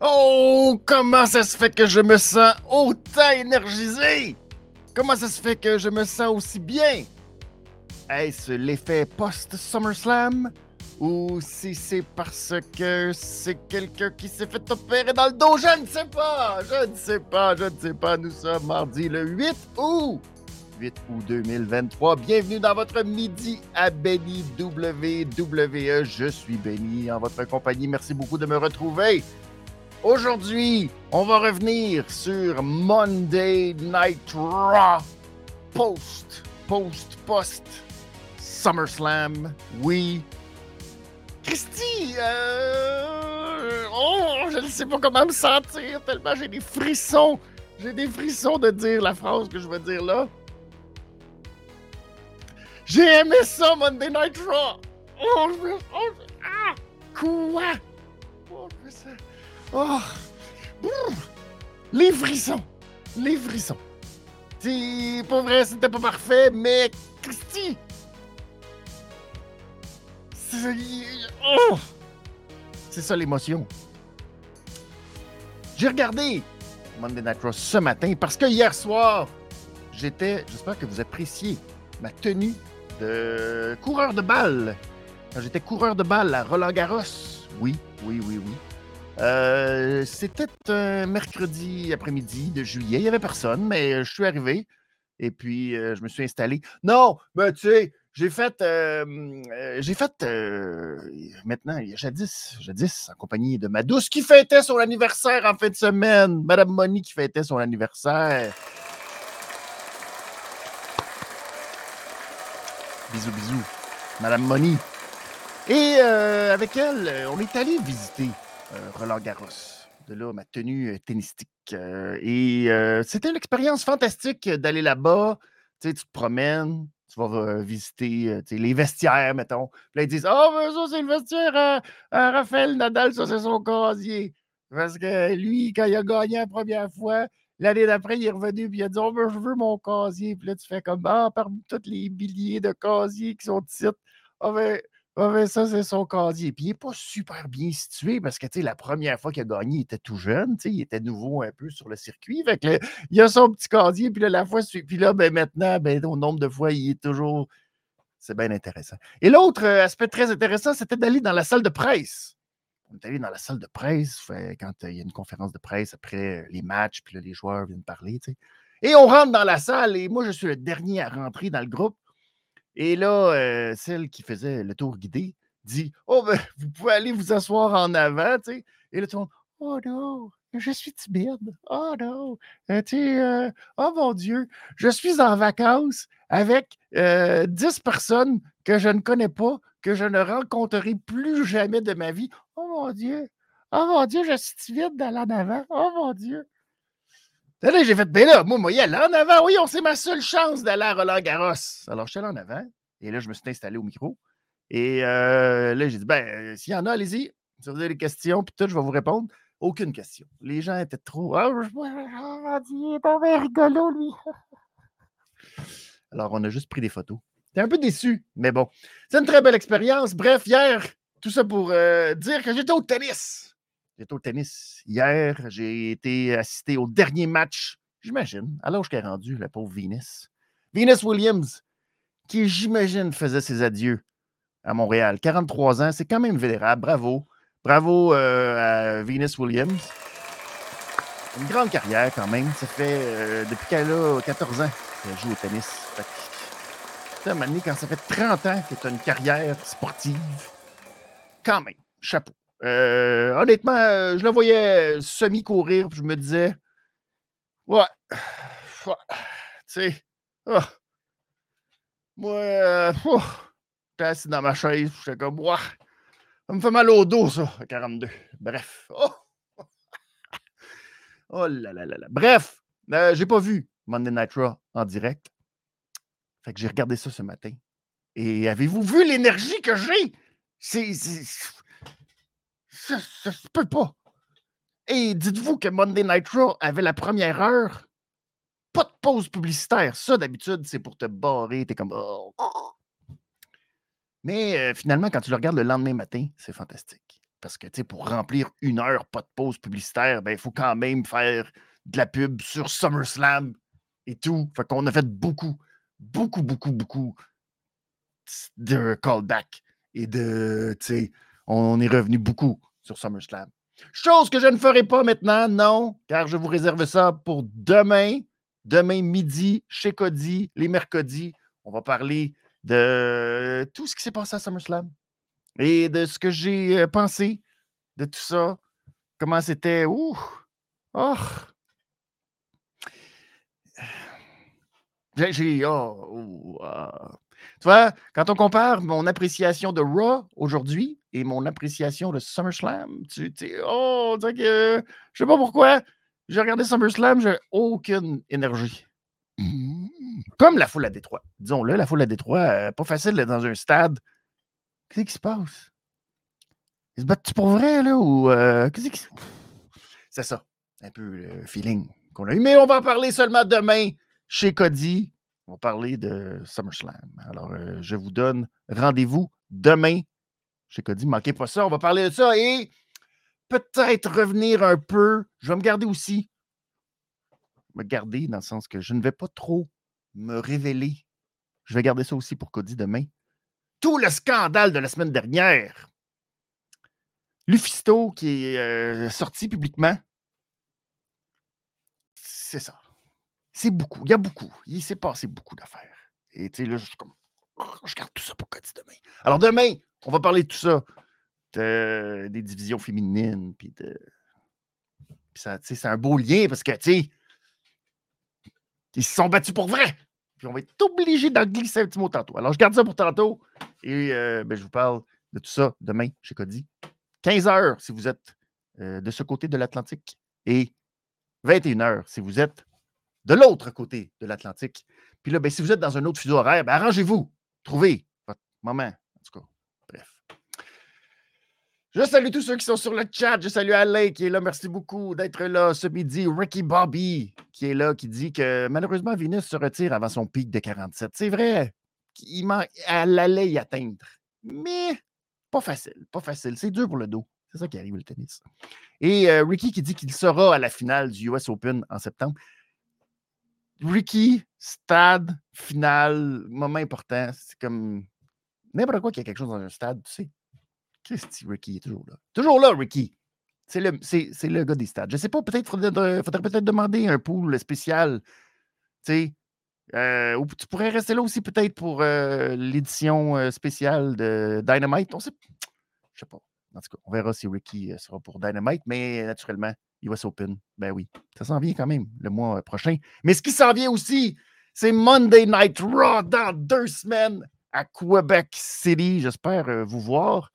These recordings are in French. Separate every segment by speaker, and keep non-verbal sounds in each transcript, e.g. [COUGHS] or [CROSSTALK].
Speaker 1: Oh, comment ça se fait que je me sens autant énergisé? Comment ça se fait que je me sens aussi bien? Est-ce l'effet post-SummerSlam? Ou si c'est parce que c'est quelqu'un qui s'est fait opérer dans le dos? Je ne sais pas! Je ne sais pas, je ne sais pas. Nous sommes mardi le 8 août! 8 août 2023. Bienvenue dans votre midi à Benny WWE. Je suis Benny en votre compagnie. Merci beaucoup de me retrouver. Aujourd'hui, on va revenir sur Monday Night Raw. Post, post, post. SummerSlam. Oui. Christy, euh... oh, je ne sais pas comment me sentir tellement j'ai des frissons. J'ai des frissons de dire la phrase que je veux dire là. J'ai aimé ça, Monday Night Raw. Oh, je oh, ah, quoi? Oh. Oh! Les frissons! Les frissons! C'est pas vrai, c'était pas parfait, mais Christy! C'est oh! ça l'émotion. J'ai regardé Monday Night Raw ce matin parce que hier soir, j'étais, j'espère que vous appréciez ma tenue de coureur de balle. J'étais coureur de balle à Roland Garros. Oui, oui, oui, oui. Euh, c'était un mercredi après-midi de juillet. Il n'y avait personne, mais je suis arrivé et puis euh, je me suis installé. Non, mais tu sais, j'ai fait, euh, j'ai fait maintenant, jadis, jadis, en compagnie de ma douce qui fêtait son anniversaire en fin de semaine. Madame Moni qui fêtait son anniversaire. Bisous, bisous. Madame Moni. Et avec elle, on est allé visiter euh, Roland Garros. De là, ma tenue euh, tennistique. Euh, et c'était une expérience fantastique d'aller là-bas. Tu te promènes, tu vas visiter les vestiaires, mettons. Puis là, ils disent Ah, oh, ça, c'est le vestiaire à, Raphaël Nadal, ça, c'est son casier. Parce que lui, quand il a gagné la première fois, l'année d'après, il est revenu puis il a dit Oh, ben, je veux mon casier. Puis là, tu fais comme Ah, parmi tous les milliers de casiers qui sont ici, ah, ben, ah ben ça, c'est son casier. Puis il n'est pas super bien situé parce que la première fois qu'il a gagné, il était tout jeune, il était nouveau un peu sur le circuit. Il a son petit casier, puis là, la fois puis là, ben, maintenant, ben, au nombre de fois, il est toujours. C'est bien intéressant. Et l'autre euh, aspect très intéressant, c'était d'aller dans la salle de presse. On est allé dans la salle de presse quand euh, il y a une conférence de presse après euh, les matchs, puis là, les joueurs viennent parler. Et on rentre dans la salle, et moi, je suis le dernier à rentrer dans le groupe. Et là, euh, celle qui faisait le tour guidé dit Oh, ben, vous pouvez aller vous asseoir en avant, tu sais. Et là, tout le monde Oh non, je suis timide. Oh non, euh, tu euh, oh mon Dieu, je suis en vacances avec 10 personnes que je ne connais pas, que je ne rencontrerai plus jamais de ma vie. Oh mon Dieu, oh mon Dieu, je suis timide d'aller en avant. Oh mon Dieu. Là, j'ai fait, ben là, moi, moi, y aller en avant. Oui, on c'est ma seule chance d'aller à Roland Garros. Alors, je suis allé en avant. Et là, je me suis installé au micro. Et euh, là, j'ai dit, ben, euh, s'il y en a, allez-y. Si vous avez des questions, puis tout, je vais vous répondre. Aucune question. Les gens étaient trop. Ah, il est rigolo, lui. Alors, on a juste pris des photos. J'étais un peu déçu, mais bon. C'est une très belle expérience. Bref, hier, tout ça pour euh, dire que j'étais au tennis. J'étais au tennis hier. J'ai été assisté au dernier match, j'imagine, à l'âge qu'elle est rendu, la pauvre Venus. Venus Williams, qui, j'imagine, faisait ses adieux à Montréal. 43 ans, c'est quand même vénérable. Bravo. Bravo euh, à Venus Williams. Une grande carrière quand même. Ça fait euh, depuis qu'elle a 14 ans qu'elle joue au tennis. Sais, quand ça fait 30 ans que tu as une carrière sportive, quand même, chapeau. Euh, honnêtement, je la voyais semi-courir, puis je me disais, ouais, tu sais, oh, moi, euh, j'étais assis dans ma chaise, j'étais comme, ouais, ça me fait mal au dos, ça, à 42. Bref. Oh, [LAUGHS] oh là là là là. Bref, euh, j'ai pas vu Monday Night Raw en direct. Fait que j'ai regardé ça ce matin. Et avez-vous vu l'énergie que j'ai? C'est. Ça, ça se peut pas. Et dites-vous que Monday Night Raw avait la première heure? Pas de pause publicitaire. Ça, d'habitude, c'est pour te barrer. T'es comme. Oh. Mais euh, finalement, quand tu le regardes le lendemain matin, c'est fantastique. Parce que, tu sais, pour remplir une heure, pas de pause publicitaire, ben, il faut quand même faire de la pub sur SummerSlam et tout. Fait qu'on a fait beaucoup, beaucoup, beaucoup, beaucoup de callbacks et de, tu sais, on est revenu beaucoup sur SummerSlam. Chose que je ne ferai pas maintenant, non, car je vous réserve ça pour demain, demain midi, chez Cody, les mercredis. On va parler de tout ce qui s'est passé à SummerSlam et de ce que j'ai euh, pensé de tout ça. Comment c'était. Ouh! Oh! J'ai. Oh, ah. Tu vois, quand on compare mon appréciation de Raw aujourd'hui et mon appréciation de SummerSlam, tu, sais, oh, tu sais que, je sais pas pourquoi, j'ai regardé SummerSlam, j'ai aucune énergie. Comme la foule à Détroit. Disons-le, la foule à Détroit, euh, pas facile d'être dans un stade. Qu'est-ce qui se passe? Ils se battent pour vrai, là? Ou euh, qu'est-ce qui C'est ça. Un peu le feeling qu'on a eu. Mais on va en parler seulement demain chez Cody. On va parler de SummerSlam. Alors, euh, je vous donne rendez-vous demain chez Cody. Manquez pas ça. On va parler de ça et peut-être revenir un peu. Je vais me garder aussi. Me garder dans le sens que je ne vais pas trop me révéler. Je vais garder ça aussi pour Cody demain. Tout le scandale de la semaine dernière. Lufisto qui est euh, sorti publiquement. C'est ça c'est beaucoup. Il y a beaucoup. Il s'est passé beaucoup d'affaires. Et tu sais, là, je suis comme. Oh, je garde tout ça pour Cody demain. Alors, demain, on va parler de tout ça. des divisions féminines. Puis de. Ça, c'est un beau lien parce que, tu sais, ils se sont battus pour vrai. Puis on va être obligé d'en glisser un petit mot tantôt. Alors, je garde ça pour tantôt. Et euh, ben, je vous parle de tout ça demain chez Cody. 15 heures si vous êtes euh, de ce côté de l'Atlantique. Et 21 heures si vous êtes de l'autre côté de l'Atlantique. Puis là, ben, si vous êtes dans un autre fuseau horaire, ben, arrangez-vous. Trouvez votre moment. En tout cas, bref. Je salue tous ceux qui sont sur le chat. Je salue Alain qui est là. Merci beaucoup d'être là ce midi. Ricky Bobby qui est là, qui dit que malheureusement, Venus se retire avant son pic de 47. C'est vrai. Il elle allait y atteindre. Mais pas facile. Pas facile. C'est dur pour le dos. C'est ça qui arrive le tennis. Et euh, Ricky qui dit qu'il sera à la finale du US Open en septembre. Ricky, stade, finale, moment important. C'est comme n'importe quoi qu'il y a quelque chose dans un stade, tu sais. Christy, Ricky? Est toujours là. Toujours là, Ricky. C'est le, c'est, le gars des stades. Je sais pas, peut-être faudrait, faudrait peut-être demander un pool spécial. Tu sais. Euh, ou tu pourrais rester là aussi peut-être pour euh, l'édition euh, spéciale de Dynamite. On sait. Je sais pas. En tout cas, on verra si Ricky sera pour Dynamite, mais naturellement, US Open. Ben oui, ça s'en vient quand même le mois prochain. Mais ce qui s'en vient aussi, c'est Monday Night Raw dans deux semaines à Quebec City. J'espère euh, vous voir.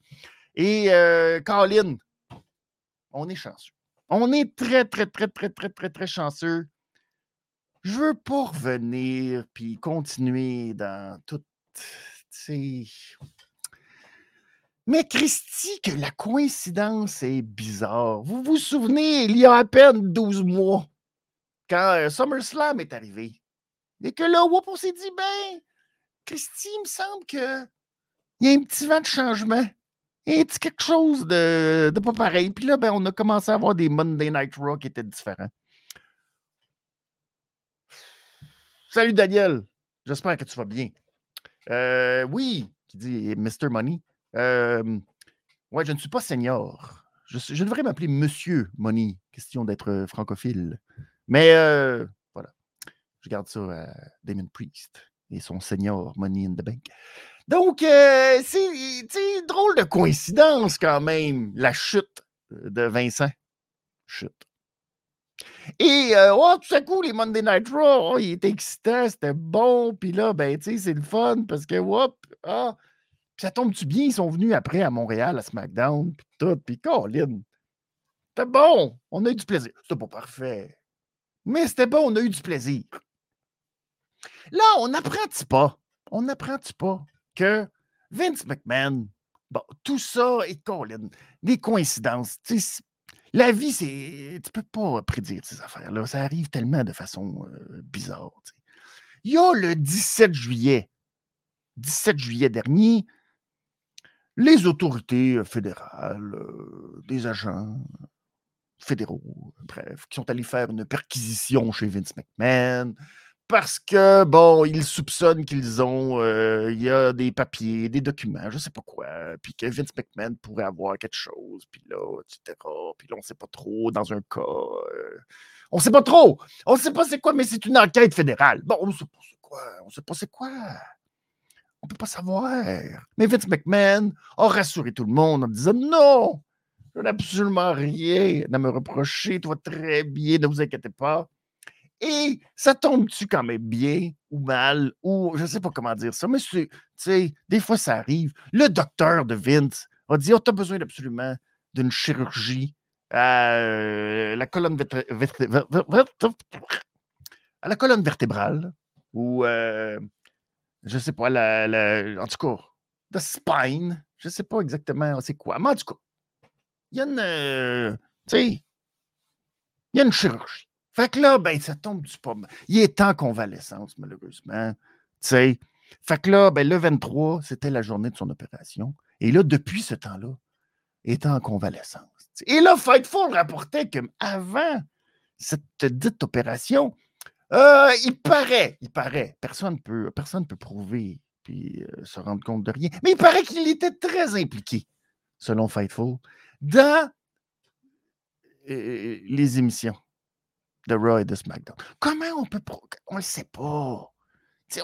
Speaker 1: Et euh, Colin, on est chanceux. On est très, très, très, très, très, très, très chanceux. Je veux pas revenir puis continuer dans tout. Mais Christy, que la coïncidence est bizarre. Vous vous souvenez, il y a à peine 12 mois, quand euh, SummerSlam est arrivé, et que là, on s'est dit, ben, Christy, il me semble que il y a un petit vent de changement. Un petit quelque chose de, de pas pareil. Puis là, ben, on a commencé à avoir des Monday Night Raw qui étaient différents. Salut Daniel, j'espère que tu vas bien. Euh, oui, qui dit Mr. Money. Ouais, je ne suis pas senior. Je, devrais m'appeler Monsieur Money, question d'être francophile. Mais voilà, je garde ça à Damon Priest et son senior Money in the Bank. Donc, c'est drôle de coïncidence quand même, la chute de Vincent. Chute. Et oh, tout à coup, les Monday Night Raw, oh, il était excitant, c'était bon. Puis là, ben, tu sais, c'est le fun parce que, hop, ah, ça tombe-tu bien? Ils sont venus après à Montréal, à SmackDown, puis tout, puis Colin. C'était bon, on a eu du plaisir. C'était pas parfait. Mais c'était bon, on a eu du plaisir. Là, on n'apprend-tu pas? On n'apprend-tu pas que Vince McMahon, bon, tout ça est Colin, des coïncidences. La vie, c'est. Tu peux pas prédire ces affaires-là. Ça arrive tellement de façon euh, bizarre. Il y a le 17 juillet. 17 juillet dernier, les autorités fédérales, des agents fédéraux, bref, qui sont allés faire une perquisition chez Vince McMahon parce que, bon, ils soupçonnent qu'ils ont, il y a des papiers, des documents, je sais pas quoi, puis que Vince McMahon pourrait avoir quelque chose, puis là, etc. Puis là, on sait pas trop dans un cas. on ne sait pas trop. On sait pas c'est quoi, mais c'est une enquête fédérale. Bon, on sait pas c'est quoi. On sait pas c'est quoi. On ne peut pas savoir. Mais Vince McMahon a rassuré tout le monde en disant non, je n'ai absolument rien à me reprocher, toi très bien, ne vous inquiétez pas. Et ça tombe-tu quand même bien ou mal, ou je ne sais pas comment dire ça, mais tu sais, des fois ça arrive. Le docteur de Vince a dit Oh, tu as besoin absolument d'une chirurgie à euh, la colonne à la colonne vertébrale, ou euh, je sais pas, la, en tout cas, the spine, je sais pas exactement c'est quoi, mais en tout cas, il y a une, euh, tu y a une chirurgie. Fait que là, ben, ça tombe du pas. Il est en convalescence, malheureusement. sais. Fait que là, ben, le 23, c'était la journée de son opération. Et là, depuis ce temps-là, il est en convalescence. Et là, Fightful rapportait qu'avant cette dite opération, euh, il paraît, il paraît, personne ne peut, personne peut prouver puis euh, se rendre compte de rien, mais il paraît qu'il était très impliqué, selon Fightful, dans euh, les émissions de Raw et de SmackDown. Comment on peut. On le sait pas. On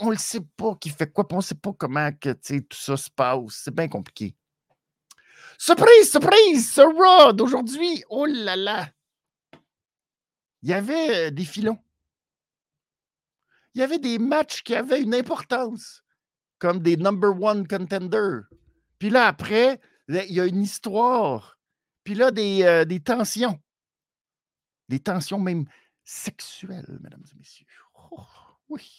Speaker 1: on le sait pas qui fait quoi, on ne sait pas comment que, tout ça se passe. C'est bien compliqué. Surprise, surprise, ce Raw d'aujourd'hui, oh là là! Il y avait des filons. Il y avait des matchs qui avaient une importance, comme des number one contenders. Puis là, après, il y a une histoire. Puis là, des, euh, des tensions. Des tensions même sexuelle, mesdames et messieurs. Oh, oui.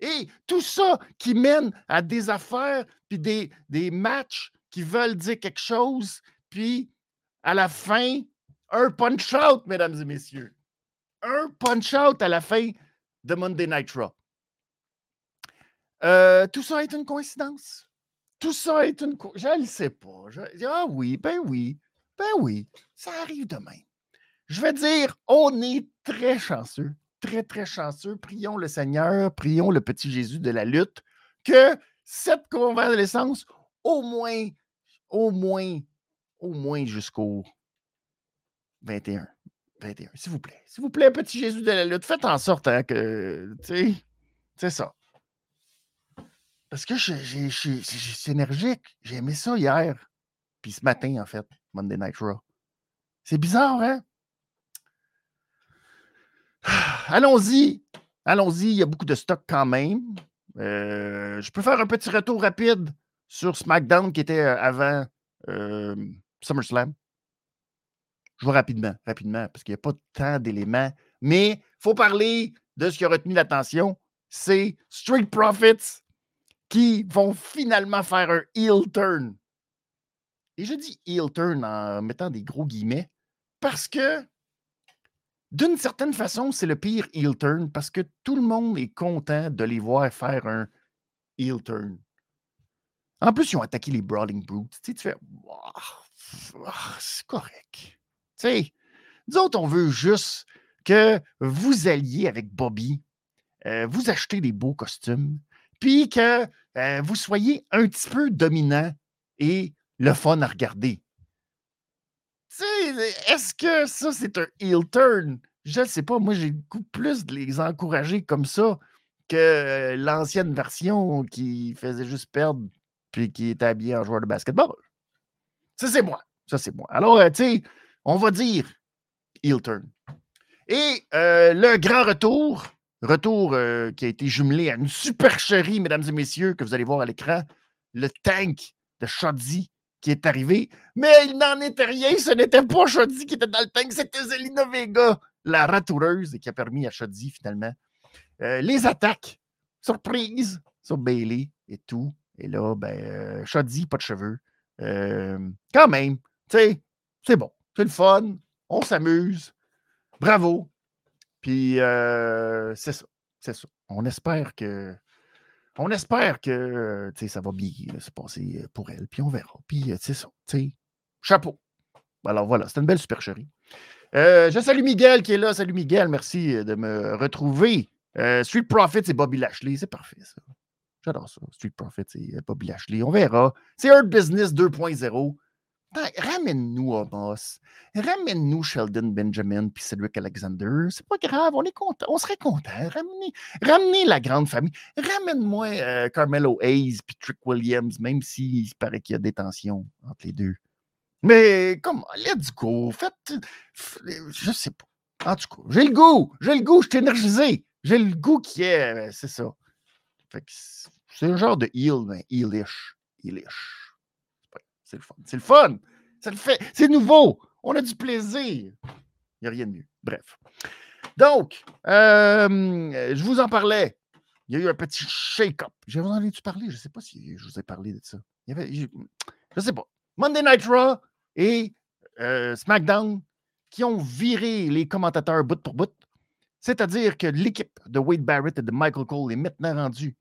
Speaker 1: Et tout ça qui mène à des affaires, puis des, des matchs qui veulent dire quelque chose, puis à la fin, un punch-out, mesdames et messieurs. Un punch-out à la fin de Monday Night Raw. Tout ça est une coïncidence. Tout ça est une coïncidence. Je ne le sais pas. ah oui, ben oui, ben oui, ça arrive demain. Je vais dire, on est très chanceux, très, très chanceux. Prions le Seigneur, prions le petit Jésus de la lutte, que cette convalescence, au moins, au moins, au moins jusqu'au 21. 21, s'il vous plaît. S'il vous plaît, petit Jésus de la lutte, faites en sorte hein, que, tu sais, c'est ça. Parce que c'est énergique. J'ai aimé ça hier. Puis ce matin, en fait, Monday Night Raw. C'est bizarre, hein? [SIGHS] Allons-y. Allons-y. Il y a beaucoup de stock quand même. Euh, je peux faire un petit retour rapide sur SmackDown qui était euh, avant euh, SummerSlam. Je vais rapidement, rapidement, parce qu'il n'y a pas tant d'éléments. Mais il faut parler de ce qui a retenu l'attention. C'est Street Profits qui vont finalement faire un heel turn. Et je dis heel turn en mettant des gros guillemets parce que d'une certaine façon, c'est le pire heel turn parce que tout le monde est content de les voir faire un heel turn. En plus, ils ont attaqué les Brawling Brutes. Tu, sais, tu fais, c'est correct. Tu sais, nous autres, on veut juste que vous alliez avec Bobby, euh, vous achetez des beaux costumes, puis que euh, vous soyez un petit peu dominant et le fun à regarder est-ce que ça, c'est un heel turn? Je ne sais pas. Moi, j'ai beaucoup plus de les encourager comme ça que l'ancienne version qui faisait juste perdre puis qui était habillé en joueur de basketball. Ça, c'est moi. Ça, c'est moi. Alors, euh, tu sais, on va dire heel turn. Et euh, le grand retour, retour euh, qui a été jumelé à une supercherie, mesdames et messieurs, que vous allez voir à l'écran, le tank de Shoddy qui est arrivé, mais il n'en était rien. Ce n'était pas Shoddy qui était dans le tank, c'était Zelina Vega, la ratoureuse, et qui a permis à Shoddy finalement euh, les attaques. Surprise sur Bailey et tout. Et là, ben, Shoddy, pas de cheveux. Quand même, tu sais, c'est bon. C'est le fun. On s'amuse. Bravo. Puis, c'est ça. C'est ça. On espère que on espère que ça va bien se passer pour elle, puis on verra. Puis c'est ça, chapeau. Alors voilà, c'est une belle supercherie. je salue Miguel qui est là. Salut Miguel, merci de me retrouver. Street Profits et Bobby Lashley, c'est parfait ça. J'adore ça. Street Profits et Bobby Lashley. On verra. C'est Earth Business 2.0. Ramène-nous Amos. Ramène-nous Sheldon Benjamin puis Cedric Alexander. C'est pas grave, on est content. On serait content. Ramenez, ramenez la grande famille. Ramène-moi euh, Carmelo Hayes puis Trick Williams, même s'il paraît qu'il y a des tensions entre les deux. Mais comme, let's go. Faites. Je sais pas. En tout cas, j'ai le goût. J'ai le goût. Je suis énergisé. J'ai le goût qui est. Euh, c'est ça. c'est un genre de heal, mais healish. Healish. C'est le fun. C'est le fun. C'est nouveau. On a du plaisir. Il n'y a rien de mieux. Bref. Donc, euh, je vous en parlais. Il y a eu un petit shake-up. Je vous en ai-tu parlé? Je ne sais pas si je vous ai parlé de ça. Il y avait, je ne sais pas. Monday Night Raw et euh, SmackDown qui ont viré les commentateurs bout pour bout. C'est-à-dire que l'équipe de Wade Barrett et de Michael Cole est maintenant rendue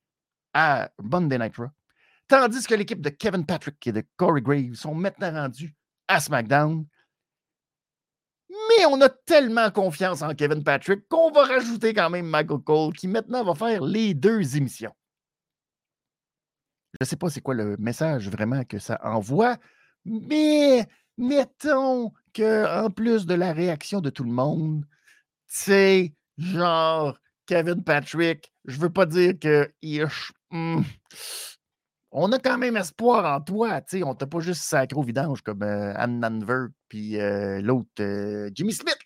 Speaker 1: à Monday Night Raw. Tandis que l'équipe de Kevin Patrick et de Corey Graves sont maintenant rendus à SmackDown. Mais on a tellement confiance en Kevin Patrick qu'on va rajouter quand même Michael Cole qui maintenant va faire les deux émissions. Je ne sais pas c'est quoi le message vraiment que ça envoie, mais mettons qu'en plus de la réaction de tout le monde, c'est genre Kevin Patrick, je veux pas dire que hmm, on a quand même espoir en toi. sais, on t'a pas juste sacré au vidange comme euh, Anne Nanver puis euh, l'autre euh, Jimmy Smith.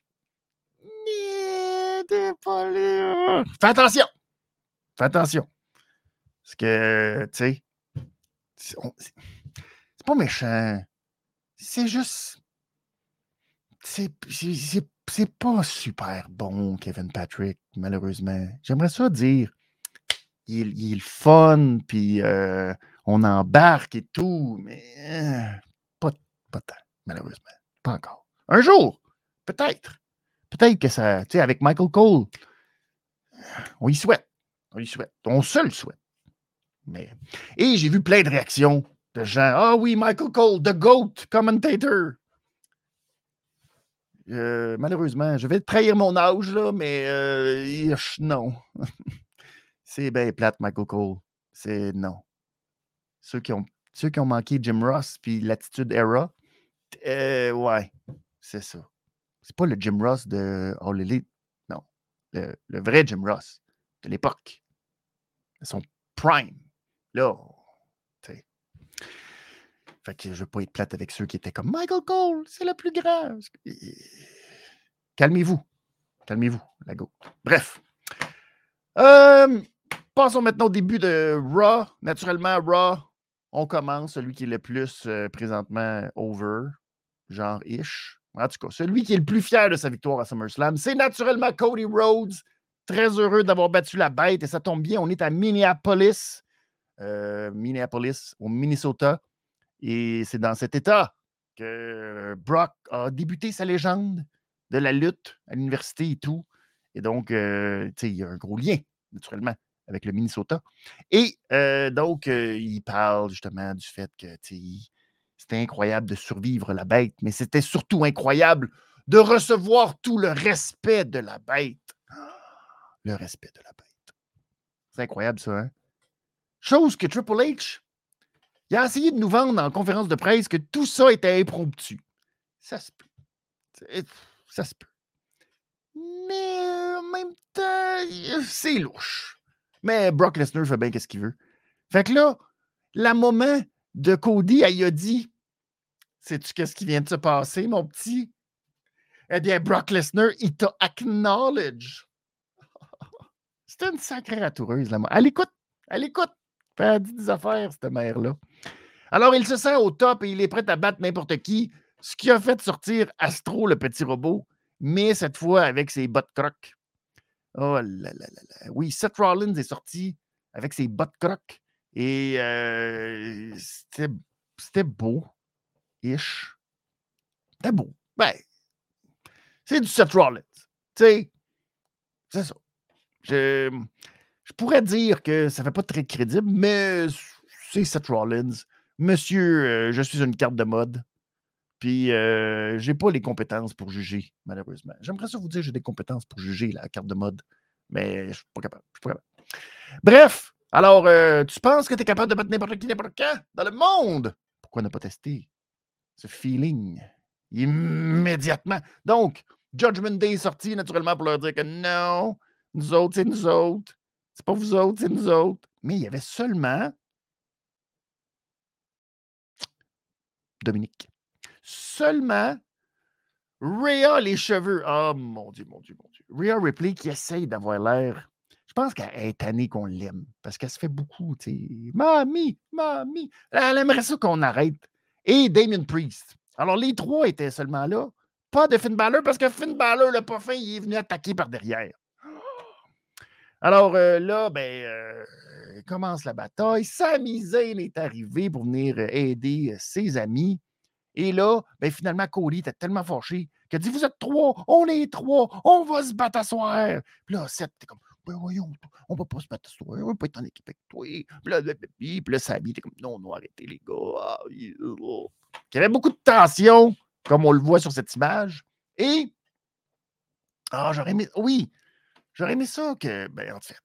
Speaker 1: Mais t'es pas là. Fais attention. Fais attention. Parce que, tu sais, c'est pas méchant. C'est juste. C'est pas super bon, Kevin Patrick, malheureusement. J'aimerais ça dire. Il, est fun, puis on embarque et tout, mais pas, pas tant, malheureusement. Pas encore. Un jour, peut-être. Peut-être que ça, tu sais, avec Michael Cole, on y souhaite. On y souhaite. On se le souhaite. Mais... Et j'ai vu plein de réactions de gens. Ah oui, Michael Cole, the GOAT commentator. Euh, malheureusement, je vais trahir mon âge, là, mais euh, non. [LAUGHS] C'est bien plate, Michael Cole. C'est non ceux qui ont, ceux qui ont manqué Jim Ross puis l'attitude era, euh, ouais, c'est ça. C'est pas le Jim Ross de All Elite, non. Le, vrai Jim Ross de l'époque. Son prime. Là, tu Fait que je veux pas être plate avec ceux qui étaient comme Michael Cole, c'est le plus grand. Calmez-vous. Calmez-vous, la go. Bref. Euh, passons maintenant au début de Raw. Naturellement, Raw, on commence, celui qui est le plus présentement over, genre ish. En tout cas, celui qui est le plus fier de sa victoire à SummerSlam, c'est naturellement Cody Rhodes. Très heureux d'avoir battu la bête et ça tombe bien, on est à Minneapolis, Minneapolis, au Minnesota. Et c'est dans cet état que Brock a débuté sa légende de la lutte à l'université et tout. Et donc, il y a un gros lien, naturellement avec le Minnesota. Et donc, il parle justement du fait que c'était incroyable de survivre la bête, mais c'était surtout incroyable de recevoir tout le respect de la bête. Le respect de la bête. C'est incroyable, ça, hein? Chose que Triple H, a essayé de nous vendre en conférence de presse que tout ça était impromptu. Ça se peut. Ça se peut. Mais en même temps, c'est louche. Mais Brock Lesnar fait bien qu'est-ce qu'il veut. Fait que là, la moment de Cody, elle a dit Sais-tu qu'est-ce qui vient de se passer, mon petit? Eh bien, Brock Lesnar, il t'a acknowledge. [LAUGHS] C'était une sacrée ratoureuse, là. Elle écoute, elle écoute. Elle dit des affaires, cette mère-là. Alors, il se sent au top et il est prêt à battre n'importe qui, ce qui a fait sortir Astro, le petit robot, mais cette fois avec ses bottes croques. Oh là là là là. Oui, Seth Rollins est sorti avec ses bottes croques et c'était beau. Ish. C'était beau. Ben, c'est du Seth Rollins. Tu sais, c'est ça. Je, je pourrais dire que ça ne fait pas très crédible, mais c'est Seth Rollins. Monsieur, euh, je suis une carte de mode. Puis, euh, j'ai pas les compétences pour juger, malheureusement. J'aimerais ça vous dire j'ai des compétences pour juger la carte de mode, mais je suis pas capable. suis pas capable. Bref, alors, euh, tu penses que tu es capable de battre n'importe qui, n'importe quand dans le monde? Pourquoi ne pas tester ce feeling immédiatement? Donc, Judgment Day est sorti naturellement pour leur dire que non, nous autres, c'est nous autres. C'est pas vous autres, c'est nous autres. Mais il y avait seulement Dominique. Seulement Rhea les cheveux. Oh mon Dieu, mon Dieu, mon Dieu. Rhea Ripley qui essaye d'avoir l'air. Je pense qu'elle est tannée qu'on l'aime parce qu'elle se fait beaucoup. Mamie, mamie. Elle aimerait ça qu'on arrête. Et Damien Priest. Alors, les trois étaient seulement là. Pas de Finn Balor parce que Finn Balor, le pas fin, il est venu attaquer par derrière. [GASPS] Alors euh, là, ben, euh, commence la bataille. Sami Zayn est arrivé pour venir aider ses amis. Et là, ben, finalement, Cody était tellement fâché qu'il a dit Vous êtes trois, on est trois, on va se battre à soir. Puis là, Seth était comme ben voyons, on va pas se battre à soir, on va pas être en équipe avec toi. Puis là, puis là Sami était comme Non, non, arrêtez les gars. Ah, il y avait beaucoup de tension, comme on le voit sur cette image. Et. Ah, j'aurais aimé. Oui, J'aurais aimé ça que, ben, en fait,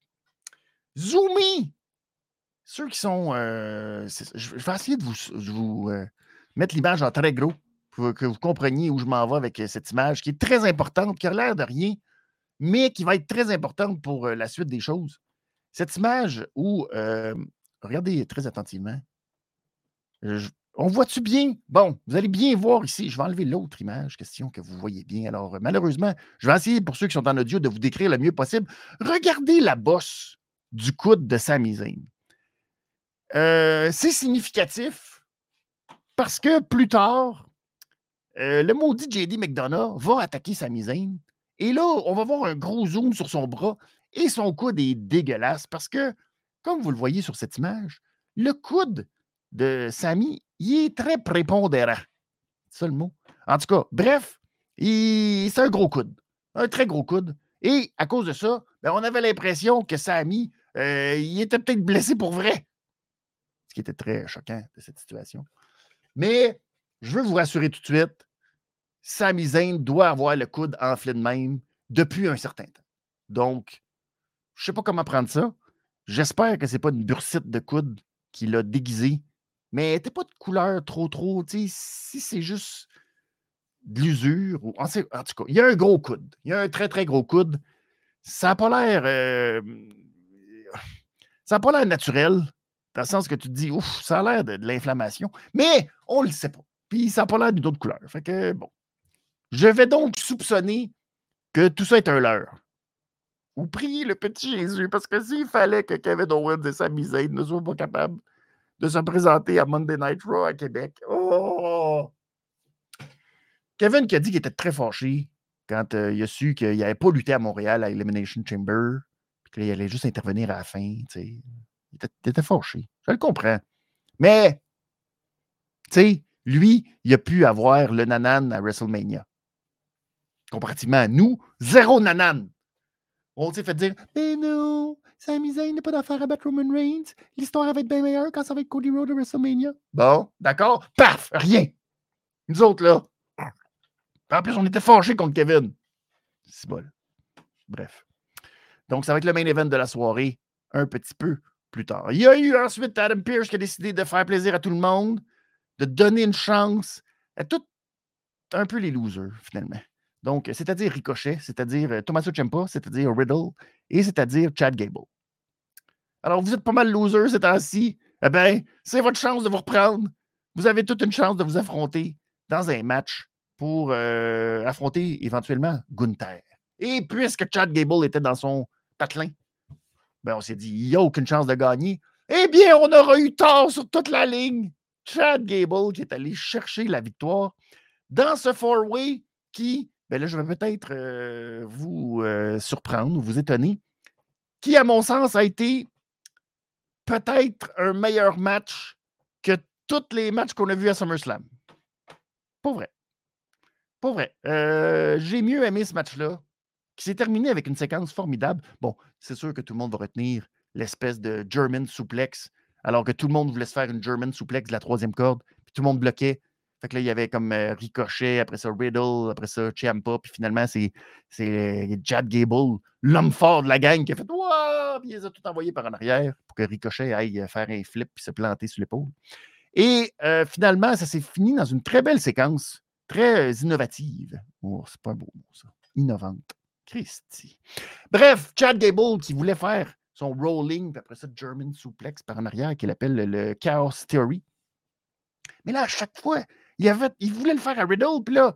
Speaker 1: Zoomy, ceux qui sont. Euh, je vais essayer de vous, mettre l'image en très gros pour que vous compreniez où je m'en vais avec euh, cette image qui est très importante, qui a l'air de rien, mais qui va être très importante pour la suite des choses. Cette image où, regardez très attentivement, on voit-tu bien? Bon, vous allez bien voir ici. Je vais enlever l'autre image, question que vous voyez bien. Alors, malheureusement, je vais essayer, pour ceux qui sont en audio, de vous décrire le mieux possible. Regardez la bosse du coude de Sami Zayn. Euh, c'est significatif parce que plus tard, euh, le maudit JD McDonough va attaquer Sami Zayn. Et là, on va voir un gros zoom sur son bras et son coude est dégueulasse parce que, comme vous le voyez sur cette image, le coude de Sami il est très prépondérant. C'est ça le mot. En tout cas, bref, c'est un gros coude. Un très gros coude. Et à cause de ça, ben, on avait l'impression que Samy, euh, il était peut-être blessé pour vrai. Ce qui était très choquant de cette situation. Mais je veux vous rassurer tout de suite, Sami doit avoir le coude enflé de même depuis un certain temps. Donc, je ne sais pas comment prendre ça. J'espère que ce n'est pas une bursite de coude qui l'a déguisé mais t'as pas de couleur trop, trop. Si c'est juste de l'usure, ou, en, tout cas, il y a un gros coude. Il y a un très, très gros coude. Ça n'a pas l'air. ça n'a pas l'air naturel, dans le sens que tu te dis, ouf, ça a l'air de, l'inflammation. Mais on ne le sait pas. Puis ça n'a pas l'air d'une autre couleur. Fait que, bon. Je vais donc soupçonner que tout ça est un leurre. Ou prier le petit Jésus, parce que s'il fallait que Kevin Owens et sa misère ne soient pas capables de se présenter à Monday Night Raw à Québec. Oh! Kevin qui a dit qu'il était très fâché quand euh, il a su qu'il n'avait pas lutté à Montréal à Elimination Chamber, puis qu'il allait juste intervenir à la fin. Il était, il était, fâché. Je le comprends. Mais, tu sais, lui, il a pu avoir le nanan à WrestleMania. Comparativement à nous, zéro nanan. On s'est fait dire, mais non, Sami Zayn n'a pas d'affaire à battre Roman Reigns. L'histoire va être bien meilleure quand ça va être Cody Rhodes de WrestleMania. Bon, d'accord? Paf, rien. Nous autres, là. En plus, on était fâchés contre Kevin. C'est bon. Bref. Donc, ça va être le main event de la soirée un petit peu plus tard. Il y a eu ensuite Adam Pierce qui a décidé de faire plaisir à tout le monde, de donner une chance à tout un peu les losers, finalement. Donc, c'est-à-dire Ricochet, c'est-à-dire euh, Tommaso Ciampa, c'est-à-dire Riddle et c'est-à-dire Chad Gable. Alors, vous êtes pas mal losers ces temps-ci. Eh bien, c'est votre chance de vous reprendre. Vous avez toute une chance de vous affronter dans un match pour euh, affronter éventuellement Gunther. Et puisque Chad Gable était dans son patelin, ben on s'est dit, il n'y a aucune chance de gagner. Eh bien, on aura eu tort sur toute la ligne. Chad Gable qui est allé chercher la victoire dans ce four-way qui ben là, je vais peut-être euh, vous euh, surprendre ou vous étonner, qui, à mon sens, a été peut-être un meilleur match que tous les matchs qu'on a vus à SummerSlam. Pas vrai. Pas vrai. Euh, j'ai mieux aimé ce match-là qui s'est terminé avec une séquence formidable. Bon, c'est sûr que tout le monde va retenir l'espèce de German suplex, alors que tout le monde voulait se faire une German suplex de la troisième corde, puis tout le monde bloquait. Fait que là, il y avait comme euh, Ricochet, après ça Riddle, après ça Ciampa, puis finalement, c'est, c'est Chad Gable, l'homme fort de la gang, qui a fait Wouah! Puis il a tout envoyés par en arrière pour que Ricochet aille faire un flip puis se planter sur l'épaule. Et euh, finalement, ça s'est fini dans une très belle séquence, très innovative. Oh, c'est pas un beau mot, ça. Innovante. Christy. Bref, Chad Gable qui voulait faire son rolling, puis après ça, German suplex par en arrière, qu'il appelle le, Chaos Theory. Mais là, à chaque fois, il, avait, il voulait le faire à Riddle, puis là,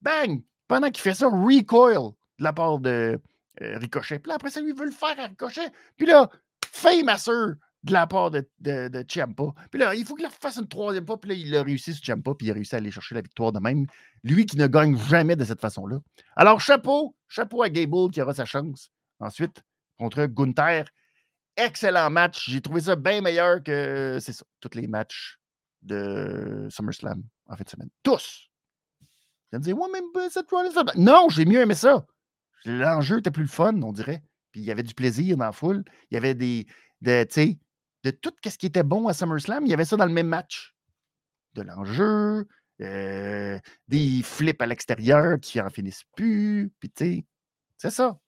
Speaker 1: bang! Pendant qu'il fait ça, recoil de la part de euh, Ricochet. Puis là, après ça, lui, il veut le faire à Ricochet. Puis là, fame assure de la part de, de, Ciampa. Puis là, il faut qu'il le fasse une troisième fois. Puis là, il a réussi sur Ciampa, puis il a réussi à aller chercher la victoire de même. Lui qui ne gagne jamais de cette façon-là. Alors, chapeau, chapeau à Gable qui aura sa chance. Ensuite, contre Gunther, excellent match. J'ai trouvé ça bien meilleur que, ça, tous les matchs de SummerSlam en fin de semaine. Tous. Vous me dire, ouais, cette Non, j'ai mieux aimé ça. L'enjeu était plus le fun, on dirait. Puis il y avait du plaisir dans la foule. Il y avait des, de, de tout ce qui était bon à SummerSlam, il y avait ça dans le même match. De l'enjeu, euh, des flips à l'extérieur qui en finissent plus. Puis, tu sais, c'est ça.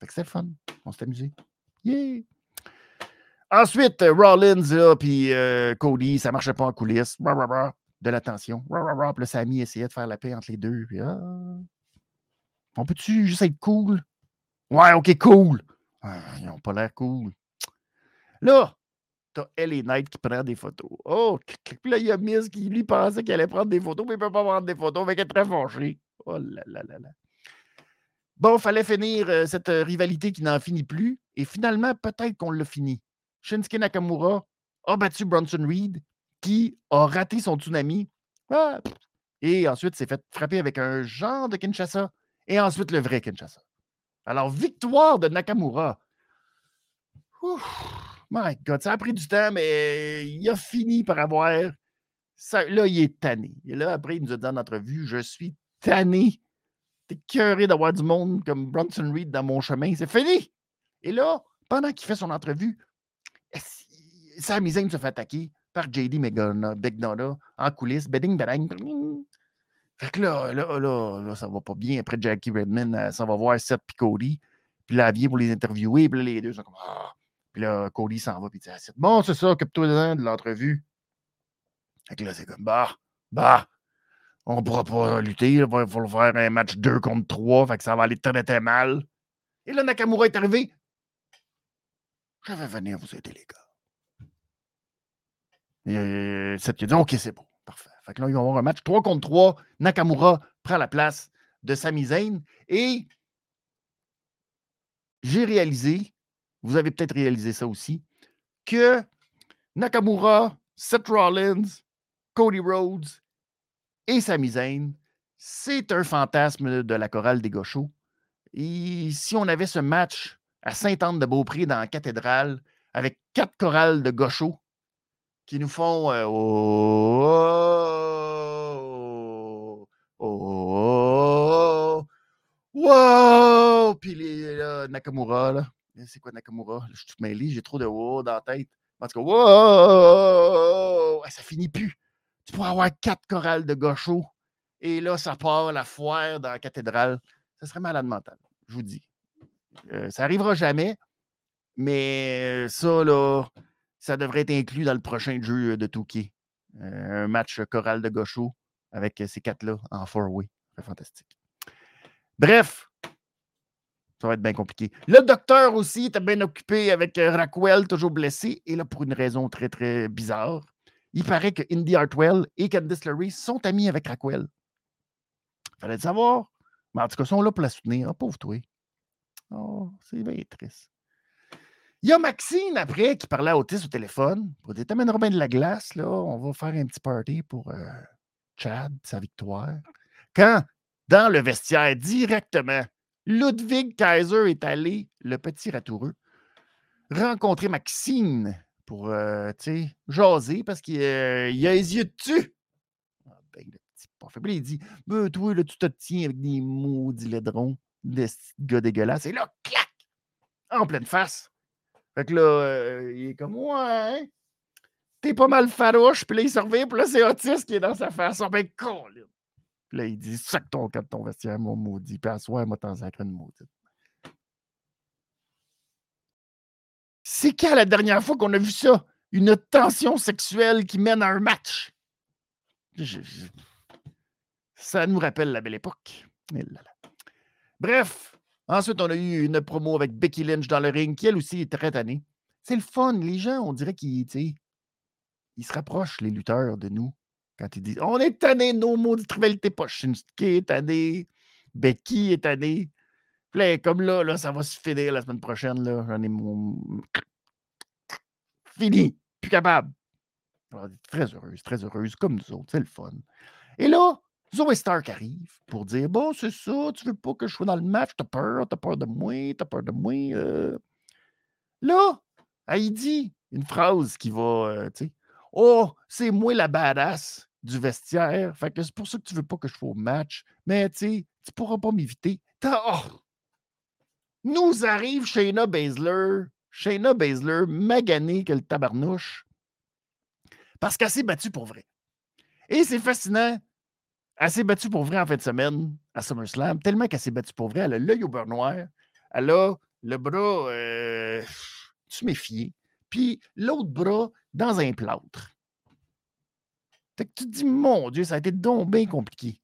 Speaker 1: Fait que c'était fun. On s'est amusé. Yeah! Ensuite, Rollins, puis euh, Cody, ça marchait pas en coulisses. de la tension. Puis là, Sammy essayait de faire la paix entre les deux. Ah. On peut-tu juste être cool? Ouais, ok, cool. Ah, ils n'ont pas l'air cool. Là, t'as Ellie Knight qui prend des photos. Oh, puis là, il y a Miz qui lui pensait qu'elle allait prendre des photos, mais il ne peut pas prendre des photos, mais qu'elle est très fâchée. Oh là là là là. Bon, fallait finir euh, cette euh, rivalité qui n'en finit plus. Et finalement, peut-être qu'on l'a fini. Shinsuke Nakamura a battu Bronson Reed, qui a raté son tsunami. Ah, et ensuite s'est fait frapper avec un genre de Kinshasa. Et ensuite le vrai Kinshasa. Alors, victoire de Nakamura. My God, ça a pris du temps, mais il a fini par avoir. Ça, là, il est tanné. Et là, après, il nous a dit en entrevue Je suis tanné. T'es curé d'avoir du monde comme Bronson Reed dans mon chemin. C'est fini. Et là, pendant qu'il fait son entrevue, sa Zayn se fait attaquer par JD McDonough en coulisses. Bedding, bedding. Fait que là, là, là, là, ça va pas bien. Après, Jackie Redmond, ça va voir Seth et Cody. Puis là, elle pour les interviewer. Puis là, les deux sont comme ah, puis là, Cody s'en va, puis dit Bon, c'est ça, occupe-toi de l'entrevue. Fait que là, c'est comme Bah, bah, on ne pourra pas lutter. Il va falloir faire un match 2 contre 3. Fait que ça va aller très, très mal. Et là, Nakamura est arrivé. Je vais venir vous aider, les gars. Et cette qui dit OK, c'est bon. Parfait. Fait que là, ils vont avoir un match 3 contre 3. Nakamura prend la place de Sami Zayn. Et j'ai réalisé vous avez peut-être réalisé ça aussi, que Nakamura, Seth Rollins, Cody Rhodes et Sami Zayn, c'est un fantasme de la chorale des Gauchos. Et si on avait ce match à Sainte-Anne-de-Beaupré dans la cathédrale avec quatre chorales de Gauchos qui nous font euh, oh, oh, oh, puis les Nakamura, là, c'est quoi Nakamura? je suis tout mêlé, j'ai trop de wow dans la tête. En tout cas, wow! Ça finit plus. Tu pourrais avoir quatre chorales de gauchos et là, ça part la foire dans la cathédrale. Ça serait malade mental, je vous dis. Euh, ça n'arrivera jamais, mais ça, là, ça devrait être inclus dans le prochain jeu de Touquet. Euh, un match choral de gauchos avec ces quatre-là en four-way. Fantastique. Bref, ça va être bien compliqué. Le docteur aussi était bien occupé avec euh, Raquel, toujours blessé. Et là, pour une raison très, très bizarre, il paraît que Indy Hartwell et Candice LeRae sont amis avec Raquel. Fallait le savoir. Mais en tout cas, ils sont là pour la soutenir. Oh, pauvre toi. Oh, c'est bien triste. Il y a Maxine après qui parlait à Otis au téléphone. Pour dire T'amèneras bien de la glace, là. On va faire un petit party pour euh, Chad, sa victoire. Quand, dans le vestiaire, directement, Ludwig Kaiser est allé, le petit ratoureux, rencontrer Maxine pour, tu sais, jaser parce qu'il euh, a les yeux dessus. Ah, ben, le petit pas Il dit ben, Toi, là, tu te tiens avec des maudits laidrons. de gars dégueulasse. Et là, clac! En pleine face. Fait que là, il est comme, ouais, t'es pas mal farouche. Puis là, il se revient, puis là, c'est Otis qui est dans sa face. Oh, ben, con, là. Puis là, il dit, sac ton cas de ton vestiaire, mon maudit. Puis à soi, moi, t'en sacres une maudite. C'est quand la dernière fois qu'on a vu ça? Une tension sexuelle qui mène à un match. Ça nous rappelle la belle époque. Eh Bref, ensuite, on a eu une promo avec Becky Lynch dans le ring, qui elle aussi est très tannée. C'est le fun. Les gens, on dirait qu'ils ils se rapprochent, les lutteurs, de nous. Quand ils disent On est tanné, nos maudites rivalités pas. Shinsuke est tanné, Becky est tanné. Puis comme là, là, ça va se finir la semaine prochaine. Là. J'en ai mon. [CLEARS THROAT] Fini. Plus capable. très heureuse, très heureuse, comme nous autres. C'est le fun. Et là, Zoe Stark arrive pour dire Bon, c'est ça, tu veux pas que je sois dans le match, t'as peur, t'as peur de moi, t'as peur de moi. Euh. Là, elle dit une phrase qui va, euh, tu sais, Oh, c'est moi la badass du vestiaire. Fait que c'est pour ça que tu veux pas que je fasse au match. Mais tu sais, tu pourras pas m'éviter. Oh! Nous arrive Shayna Baszler, Shayna Baszler, magané que le tabarnouche, parce qu'elle s'est battue pour vrai. Et c'est fascinant. Elle s'est battue pour vrai en fin de semaine à SummerSlam, tellement qu'elle s'est battue pour vrai. Elle a l'œil au beurre noir. Elle a le bras euh, tu méfié. Puis l'autre bras dans un plâtre. Que tu te dis, mon Dieu, ça a été donc bien compliqué.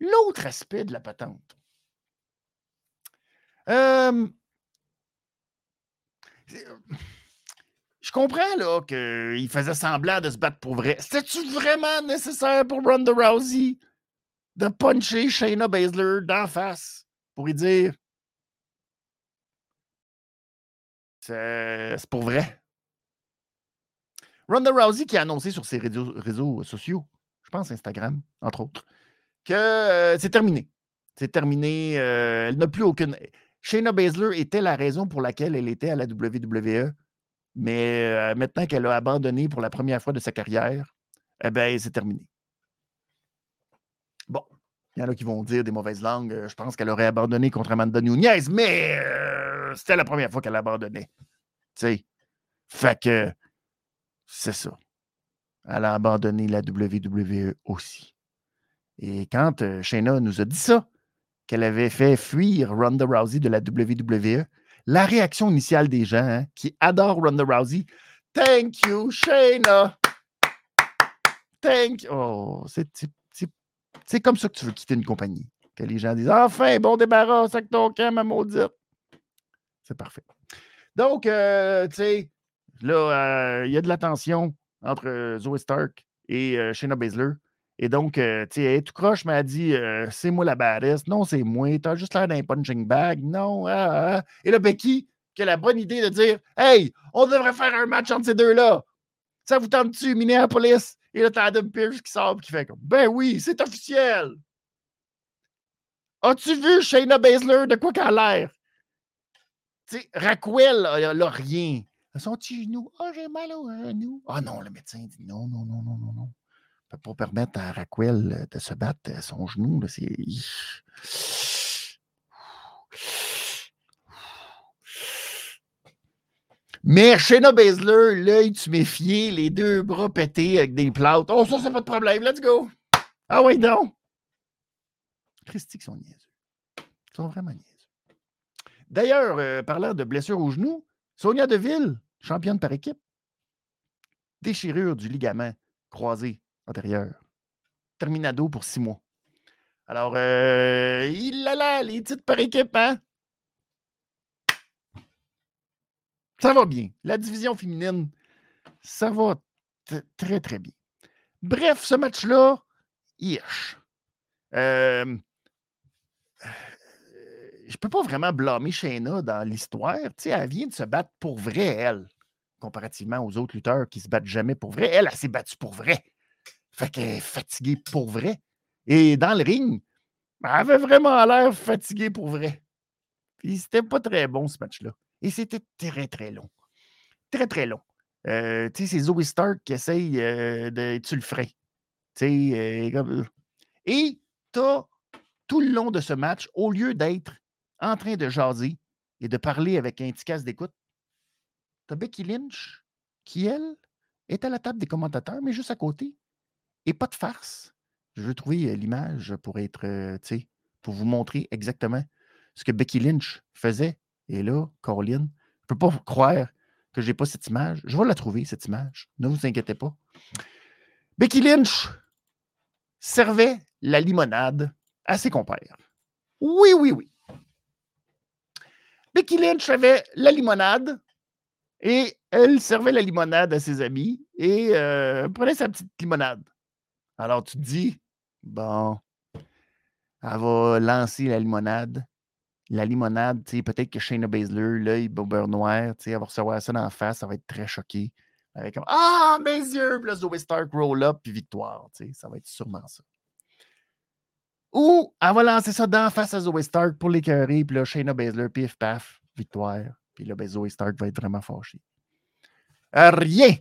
Speaker 1: L'autre aspect de la patente. Je comprends là qu'il faisait semblant de se battre pour vrai. C'était-tu vraiment nécessaire pour Ronda Rousey de puncher Shayna Baszler d'en face pour lui dire c'est pour vrai? Ronda Rousey qui a annoncé sur ses réseaux, sociaux, je pense Instagram, entre autres, que euh, c'est terminé. C'est terminé. Euh, elle n'a plus aucune. Shayna Baszler était la raison pour laquelle elle était à la WWE, mais euh, maintenant qu'elle a abandonné pour la première fois de sa carrière, eh bien, c'est terminé. Bon, il y en a qui vont dire des mauvaises langues. Je pense qu'elle aurait abandonné contre Amanda Nunez, mais c'était la première fois qu'elle abandonnait. Tu sais. Fait que c'est ça. Elle a abandonné la WWE aussi. Et quand euh, Shayna nous a dit ça, qu'elle avait fait fuir Ronda Rousey de la WWE, la réaction initiale des gens hein, qui adorent Ronda Rousey, Thank you, Shayna! Thank you! Oh, c'est comme ça que tu veux quitter une compagnie. Que les gens disent Enfin, bon débarras avec ton camp, ma maudite. C'est parfait. Donc, euh, tu sais, Là, euh, il y a de la tension entre euh, Zoe Stark et Shayna Baszler. Et donc, tu sais, elle tout croche, mais elle dit C'est moi la badass. Non, c'est moi. T'as juste l'air d'un punching bag. Non. Ah, ah, ah. Et là, Becky, qui a la bonne idée de dire Hey, on devrait faire un match entre ces deux-là. Ça vous tente-tu, Minneapolis? Et là, t'as Adam Pierce qui sort et qui fait Ben oui, c'est officiel. As-tu vu Shayna Baszler de quoi qu'elle a l'air? Tu sais, Raquel, elle a rien. Son petit genou. Ah, j'ai mal au genou. Ah non, le médecin dit non, non, non, non, non, non. Pour permettre à Raquel euh, de se battre, euh, son genou, c'est. [SNIFFS] Mais Shayna Baszler, l'œil tu méfié, les deux bras pétés avec des plates. Oh, ça, c'est pas de problème. Let's go. Ah oui, non. Christy, qui sont niaiseux. Ils sont vraiment niaiseux. D'ailleurs, euh, parlant de blessures au genou, Sonia Deville, championne par équipe. Déchirure du ligament croisé antérieur. Terminado pour six mois. Alors, euh, il a là, les titres par équipe, hein? Ça va bien. La division féminine, ça va très, très bien. Bref, ce match-là, ish. Euh, je peux pas vraiment blâmer Shayna dans l'histoire. elle vient de se battre pour vrai, elle, comparativement aux autres lutteurs qui se battent jamais pour vrai. Elle, elle, s'est battue pour vrai. Fait qu'elle est fatiguée pour vrai. Et dans le ring, elle avait vraiment l'air fatiguée pour vrai. Puis c'était pas très bon ce match-là. Et c'était très, très long. Très, très long. Euh, tu sais, c'est Zoe Stark qui essaye euh, de. Tu le ferais. Tu sais, euh, et t'as tout le long de ce match, au lieu d'être en train de jaser et de parler avec un petit casse d'écoute, tu as Becky Lynch qui, elle, est à la table des commentateurs, mais juste à côté. Et pas de farce. Je veux trouver l'image pour être, sais, pour vous montrer exactement ce que Becky Lynch faisait. Et là, Caroline, je ne peux pas croire que je n'ai pas cette image. Je vais la trouver, cette image. Ne vous inquiétez pas. Becky Lynch servait la limonade à ses compères. Oui, oui, oui. Becky Lynch avait la limonade et elle servait la limonade à ses amis et euh, prenait sa petite limonade. Alors tu te dis, bon, elle va lancer la limonade. La limonade, peut-être que Shayna Baszler, l'œil beurre noir, elle va recevoir ça dans la face, ça va être très choqué. Avec comme Ah, mes yeux! Puis là, Zoe Stark roll up, puis victoire. Ça va être sûrement ça. Ou elle va lancer ça dans face à Zoe Stark pour l'écœurer, puis là, Shayna Baszler, pif, paf, victoire. Puis là, ben, Zoe Stark va être vraiment fâché. Rien!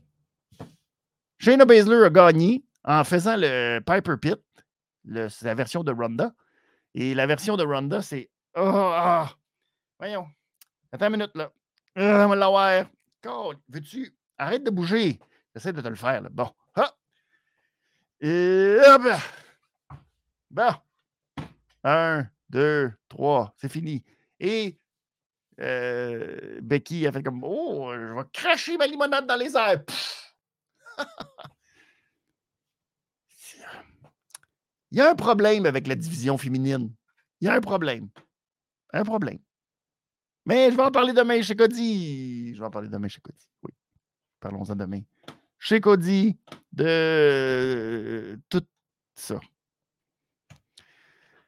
Speaker 1: Shayna Baszler a gagné en faisant le Piper Pit, c'est la version de Ronda. Et la version de Ronda, c'est. Oh, Voyons. Attends une minute, là. Ah, veux-tu Arrête de bouger. J'essaie de te le faire. Là. Bon. Ah. Et hop. Bon. Un, deux, trois. C'est fini. Et euh, Becky a fait comme Oh, je vais cracher ma limonade dans les airs. [LAUGHS] Il y a un problème avec la division féminine. Il y a un problème. Un problème. Mais je vais en parler demain chez Cody. Je vais en parler demain chez Cody. Oui. Parlons-en demain. Chez Cody de tout ça.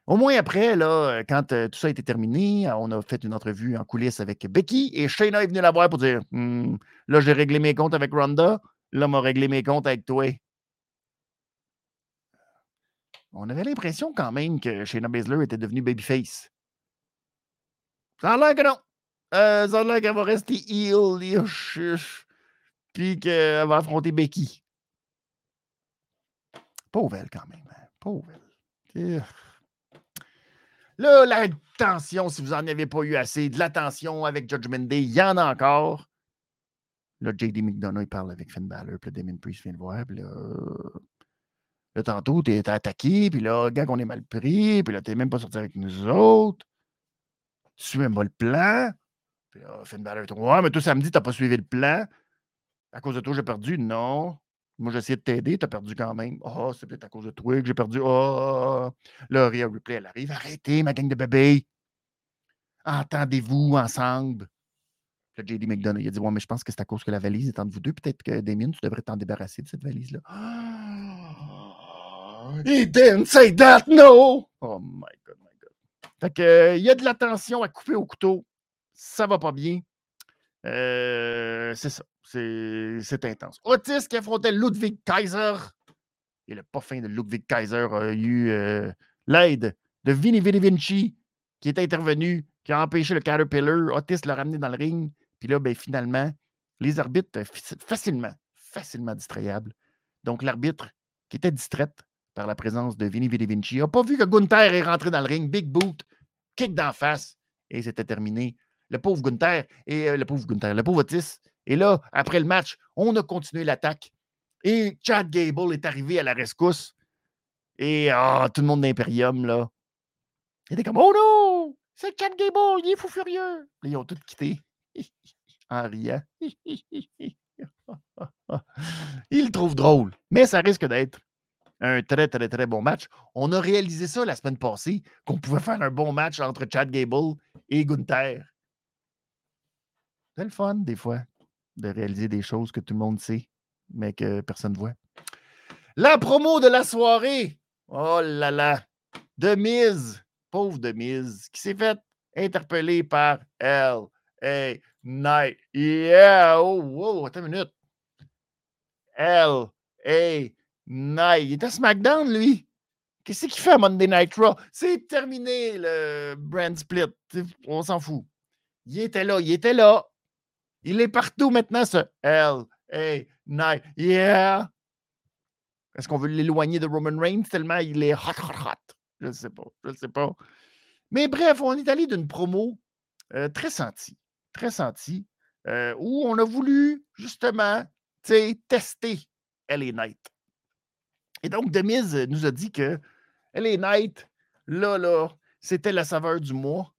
Speaker 1: Au moins après, là, quand euh, tout ça a été terminé, on a fait une entrevue en coulisses avec Becky et Shayna est venue la voir pour dire «Hmm, Là, j'ai réglé mes comptes avec Ronda, là, m'a réglé mes comptes avec toi. On avait l'impression quand même que Shayna Baszler était devenue babyface. Ça a l'air que non. Euh, ça a l'air qu'elle va rester heel puis qu'elle va affronter Becky. Pauvre quand même. Hein. Pauvre. Là, la tension, si vous n'en avez pas eu assez, de la tension avec Judgment Day, il y en a encore. Là, JD McDonough, il parle avec Finn Balor, puis Damien Priest vient le voir, puis là, là tantôt, t'es attaqué, puis là, gars, on est mal pris, puis là, t'es même pas sorti avec nous autres. Tu suis même pas le plan. Puis là, Finn Balor, ouais, mais toi, samedi, t'as pas suivi le plan. À cause de toi, j'ai perdu? Non. Moi, j'ai essayé de t'aider, tu as perdu quand même. oh, c'est peut-être à cause de toi que j'ai perdu. Oh, là, Rhea Replay, elle arrive. Arrêtez, ma gang de bébés. Entendez-vous ensemble. Là, JD McDonough, il a dit Ouais, mais je pense que c'est à cause que la valise est entre vous deux. Peut-être que Damien, tu devrais t'en débarrasser de cette valise-là. He didn't say that, no! Oh my God, my God. Fait que, il y a de la tension à couper au couteau. Ça va pas bien. Euh, c'est ça. C'est intense. Otis qui affrontait Ludwig Kaiser. Et le parfum de Ludwig Kaiser a eu euh, l'aide de Vinny Vinny Vinci qui est intervenu, qui a empêché le Caterpillar. Otis l'a ramené dans le ring. Puis là, ben, finalement, les arbitres facilement, facilement distrayables. Donc, l'arbitre qui était distraite par la présence de Vinny Vinny Vinci n'a pas vu que Gunther est rentré dans le ring. Big boot, kick d'en face. Et c'était terminé. Le pauvre Gunther et euh, le pauvre Gunther, le pauvre Otis et là, après le match, on a continué l'attaque. Et Chad Gable est arrivé à la rescousse. Et ah, tout le monde d'Imperium, là, il était comme Oh non! C'est Chad Gable, il est fou furieux! ils ont tous quitté [LAUGHS] en riant. [LAUGHS] il le trouve drôle, mais ça risque d'être un très, très, très bon match. On a réalisé ça la semaine passée, qu'on pouvait faire un bon match entre Chad Gable et Gunther. C'est le fun, des fois de réaliser des choses que tout le monde sait, mais que personne ne voit. La promo de la soirée. Oh là là. De Mise, pauvre de Mise, qui s'est fait interpeller par L. A. Night. Yeah. Oh, wow, attends une minute. L. Night. Il est à SmackDown, lui. Qu'est-ce qu'il fait à Monday Night Raw? C'est terminé le brand split. On s'en fout. Il était là, il était là. Il est partout maintenant, ce L. Night. Yeah. Est-ce qu'on veut l'éloigner de Roman Reigns tellement il est hot, hot, hot? Je ne sais pas. Je ne sais pas. Mais bref, on est allé d'une promo euh, très sentie. Très sentie. Euh, où on a voulu, justement, tester LA Knight. Et donc, Demise nous a dit que LA Knight, là, là, c'était la saveur du mois.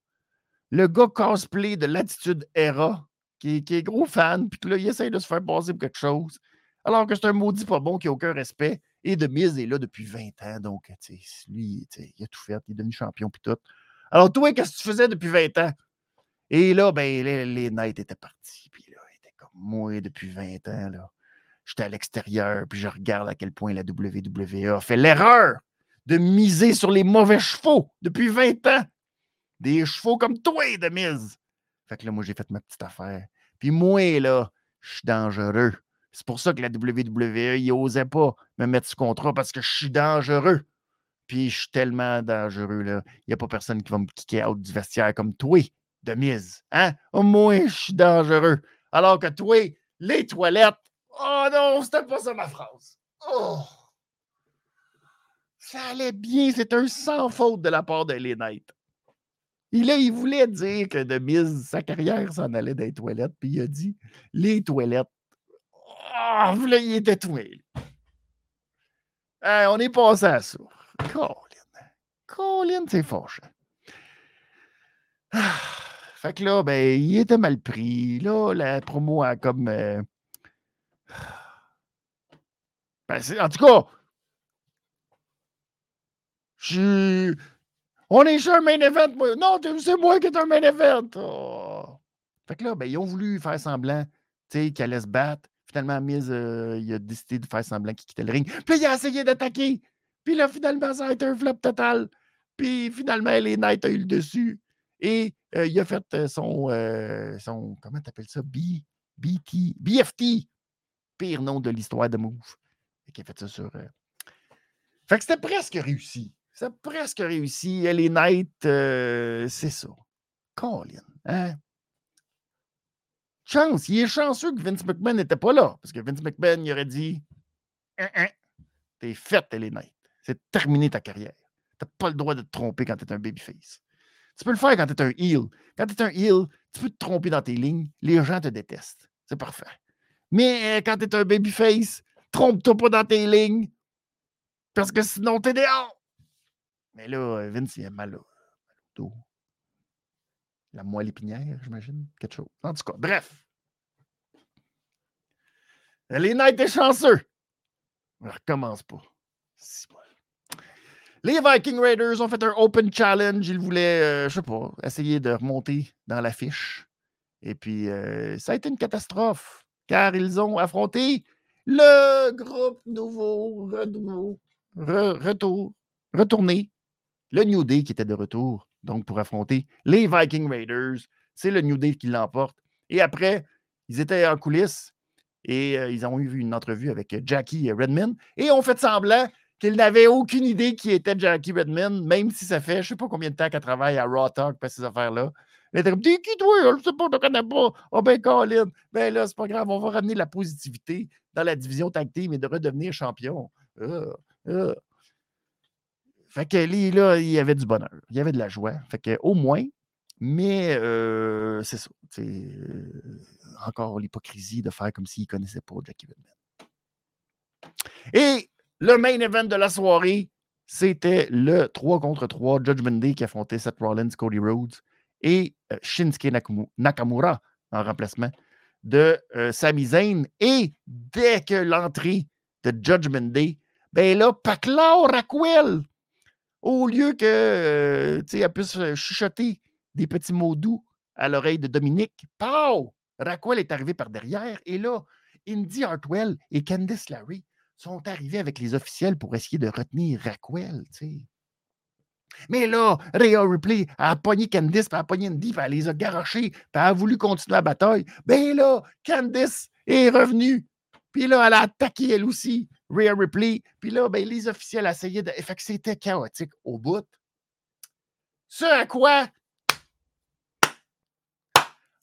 Speaker 1: Le gars cosplay de l'attitude Era, qui, est gros fan, puis que là, il essaie de se faire passer pour quelque chose, alors que c'est un maudit pas bon qui n'a aucun respect. Et Demise est là depuis 20 ans, donc, tu sais, lui, il a tout fait, il est devenu champion, puis tout. Alors, toi, qu'est-ce que tu faisais depuis 20 ans? Et là, ben, les, les Knights étaient partis, puis là, il était comme moi depuis 20 ans, là j'étais à l'extérieur, puis je regarde à quel point la WWE a fait l'erreur de miser sur les mauvais chevaux depuis 20 ans. Des chevaux comme toi, de mise. Fait que là, moi, j'ai fait ma petite affaire. Puis moi, là, je suis dangereux. C'est pour ça que la WWE, ils n'osaient pas me mettre sous contrat parce que je suis dangereux. Puis je suis tellement dangereux, là. Il n'y a pas personne qui va me kicker out du vestiaire comme toi, de mise. Hein? Au moins, je suis dangereux. Alors que toi, les toilettes, Oh non, c'était pas ça ma phrase. Oh! Ça allait bien, c'est un sans faute de la part de Knight. Et il voulait dire que de mise, sa carrière s'en allait des toilettes, puis il a dit les toilettes. Oh, là, il était tout on est passé à ça. Colin. Colin, c'est fâchant. Ah, fait que là, ben, il était mal pris. Là, la promo a comme. Euh, ben, en tout cas, je On est sur un main event. Moi. Non, c'est moi qui est un main event. Oh. Fait que là, ben, ils ont voulu faire semblant qu'il allait se battre. Finalement, Miz, euh, il a décidé de faire semblant qu'il quittait le ring. Puis il a essayé d'attaquer. Puis là, finalement, ça a été un flop total. Puis finalement, les Knights a eu le dessus. Et euh, il a fait euh, son, son comment t'appelles ça? B, BT, BFT. Pire nom de l'histoire de Move qui a fait ça sur. Euh, fait que c'était presque réussi. C'était presque réussi. Les Knights, euh, c'est ça. Colin, hein? Chance, il est chanceux que Vince McMahon n'était pas là. Parce que Vince McMahon, il aurait dit hein, hein, T'es faite, les Knights. C'est terminé ta carrière. T'as pas le droit de te tromper quand t'es un babyface. Tu peux le faire quand t'es un heel. Quand t'es un heel, tu peux te tromper dans tes lignes. Les gens te détestent. C'est parfait. Mais euh, quand t'es un babyface, Trompe-toi pas dans tes lignes. Parce que sinon, t'es dehors. Mais là, Vince, il a mal au dos. La moelle épinière, j'imagine. Quelque chose. En tout cas, bref. Les Knights est chanceux. On recommence pas. Les Viking Raiders ont fait un open challenge. Ils voulaient, euh, je sais pas, essayer de remonter dans l'affiche. Et puis, euh, ça a été une catastrophe, car ils ont affronté le groupe nouveau, retour, retourné, le New Day qui était de retour, donc pour affronter les Viking Raiders. C'est le New Day qui l'emporte. Et après, ils étaient en coulisses et euh, ils ont eu une entrevue avec Jackie Redman et ont fait semblant qu'ils n'avaient aucune idée qui était Jackie Redman, même si ça fait je ne sais pas combien de temps qu'elle travaille à Raw Talk pour ces affaires-là. Elle était comme T'es qui toi? Je ne sais pas, je ne connais pas. Oh ben Colin, ben là, c'est pas grave, on va ramener la positivité dans la division team et de redevenir champion. Euh, euh. Fait que là, il y avait du bonheur, il y avait de la joie. Fait que au moins, mais euh, c'est ça. Encore l'hypocrisie de faire comme s'il ne connaissait pas Jackie Redman. Et le main event de la soirée, c'était le 3 contre 3 Judgment Day qui affrontait Seth Rollins, Cody Rhodes et Shinsuke Nakamura en remplacement de euh, Sami Zayn. Et dès que l'entrée de Judgment Day, ben là, Paclao Raquel, au lieu que, euh, puisse chuchoter des petits mots doux à l'oreille de Dominique, pow! Raquel est arrivé par derrière et là, Indy Hartwell et Candice Larry sont arrivés avec les officiels pour essayer de retenir Raquel. Mais là, Rhea Ripley a pogné Candice, puis a pogné Indy, puis elle les a garochés, puis elle a voulu continuer la bataille. Ben là, Candice est revenue. Puis là, elle a attaqué elle aussi, Rhea Ripley. Puis là, ben, les officiels essayaient de. Fait que c'était chaotique au bout. Ce à quoi,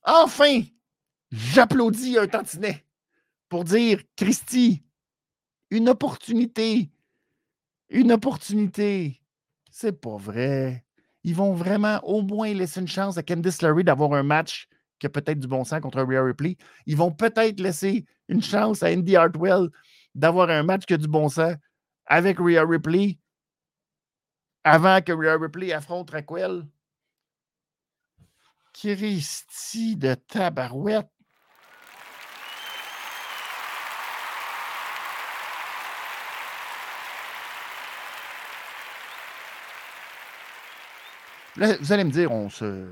Speaker 1: enfin, j'applaudis un tantinet pour dire Christy, une opportunité, une opportunité C'est pas vrai. Ils vont vraiment au moins laisser une chance à Candice LeRae d'avoir un match qui a peut-être du bon sens contre Rhea Ripley. Ils vont peut-être laisser une chance à Indy Hartwell d'avoir un match qui a du bon sens avec Rhea Ripley avant que Rhea Ripley affronte Raquel. Christy de tabarouette. Vous allez me dire, on se.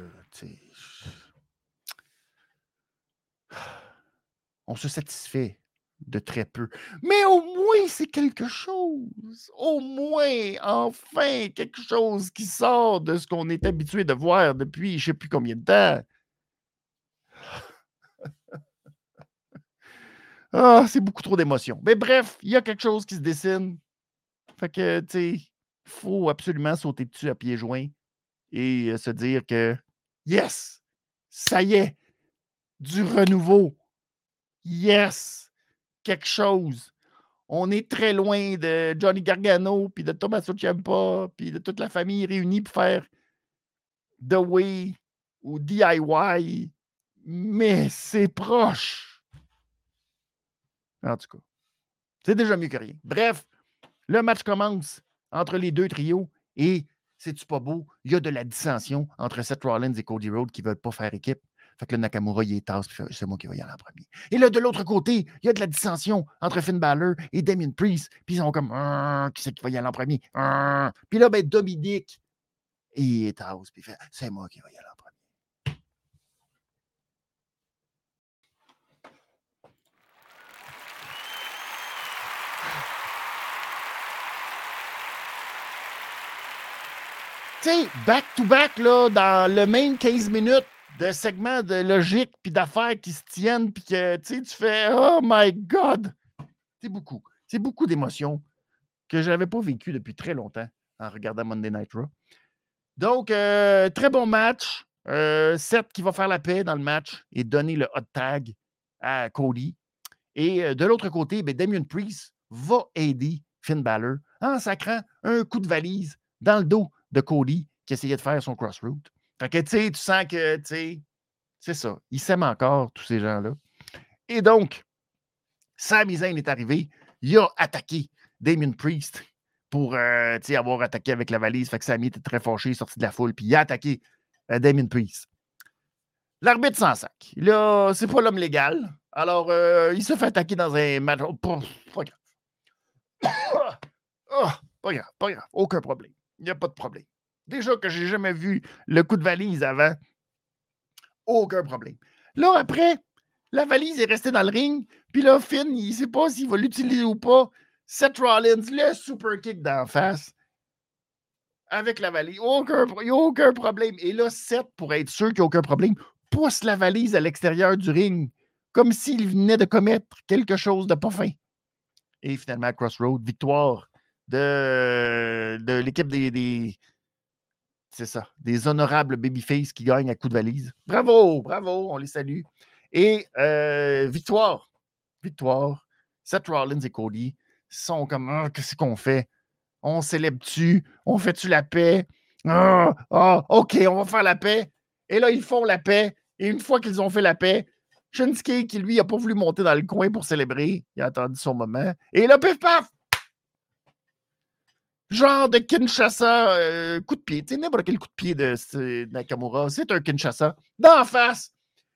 Speaker 1: On se satisfait de très peu. Mais au moins, c'est quelque chose. Au moins, enfin, quelque chose qui sort de ce qu'on est habitué de voir depuis je ne sais plus combien de temps. [LAUGHS] ah, c'est beaucoup trop d'émotions. Mais bref, il y a quelque chose qui se dessine. Fait que, tu sais, il faut absolument sauter dessus à pieds joints et se dire que, yes, ça y est, du renouveau. Yes, quelque chose. On est très loin de Johnny Gargano, puis de Tommaso Ciampa, puis de toute la famille réunie pour faire The Way ou DIY, mais c'est proche. En tout cas, c'est déjà mieux que rien. Bref, le match commence entre les deux trios et c'est-tu pas beau? Il y a de la dissension entre Seth Rollins et Cody Rhodes qui ne veulent pas faire équipe. Fait que le Nakamura, il est tasse, c'est moi qui vais y aller en premier. Et là, de l'autre côté, il y a de la dissension entre Finn Balor et Damien Priest. Puis ils sont comme, qui c'est qui va y aller en premier? Puis là, ben, Dominique, il est tasse, puis fait, c'est moi qui vais y aller tu sais, back-to-back, là, dans le même 15 minutes de segments de logique puis d'affaires qui se tiennent, puis que tu fais Oh my God! C'est beaucoup. C'est beaucoup d'émotions que je n'avais pas vécues depuis très longtemps en regardant Monday Night Raw. Donc, euh, très bon match. Euh, Seth qui va faire la paix dans le match et donner le hot tag à Cody. Et euh, de l'autre côté, ben, Damien Priest va aider Finn Balor en sacrant un coup de valise dans le dos de Cody qui essayait de faire son crossroute. Fait que, tu sais, tu sens que, tu sais, c'est ça. Ils s'aiment encore, tous ces gens-là. Et donc, Sami Zayn est arrivé. Il a attaqué Damien Priest pour euh, avoir attaqué avec la valise. Fait que Sami était très fâché, sorti de la foule, puis il a attaqué euh, Damien Priest. L'arbitre s'en sac. Là, c'est pas l'homme légal. Alors, euh, il se fait attaquer dans un match. Oh, pas grave. Oh, [COUGHS] pas grave, pas grave. Aucun problème. Il n'y a pas de problème. Déjà que j'ai jamais vu le coup de valise avant, aucun problème. Là, après, la valise est restée dans le ring, puis là, Finn, il ne sait pas s'il va l'utiliser ou pas. Seth Rollins, le super kick d'en face, avec la valise. Aucun, aucun problème. Et là, Seth, pour être sûr qu'il n'y a aucun problème, pousse la valise à l'extérieur du ring, comme s'il venait de commettre quelque chose de pas fin. Et finalement, Crossroad, victoire de, de l'équipe des, c'est ça, des honorables babyface qui gagnent à coup de valise. Bravo, bravo, on les salue. Et euh, victoire, victoire. Seth Rollins et Cody sont comme, ah, qu'est-ce qu'on fait? On célèbre-tu? On fait-tu la paix? Ah, OK, on va faire la paix. Et là, ils font la paix. Et une fois qu'ils ont fait la paix, Shinsuke, qui lui n'a pas voulu monter dans le coin pour célébrer, il a attendu son moment. Et là, pif paf, genre de Kinshasa euh, coup de pied. Tu sais, n'importe quel coup de pied de, Nakamura, c'est un Kinshasa d'en face.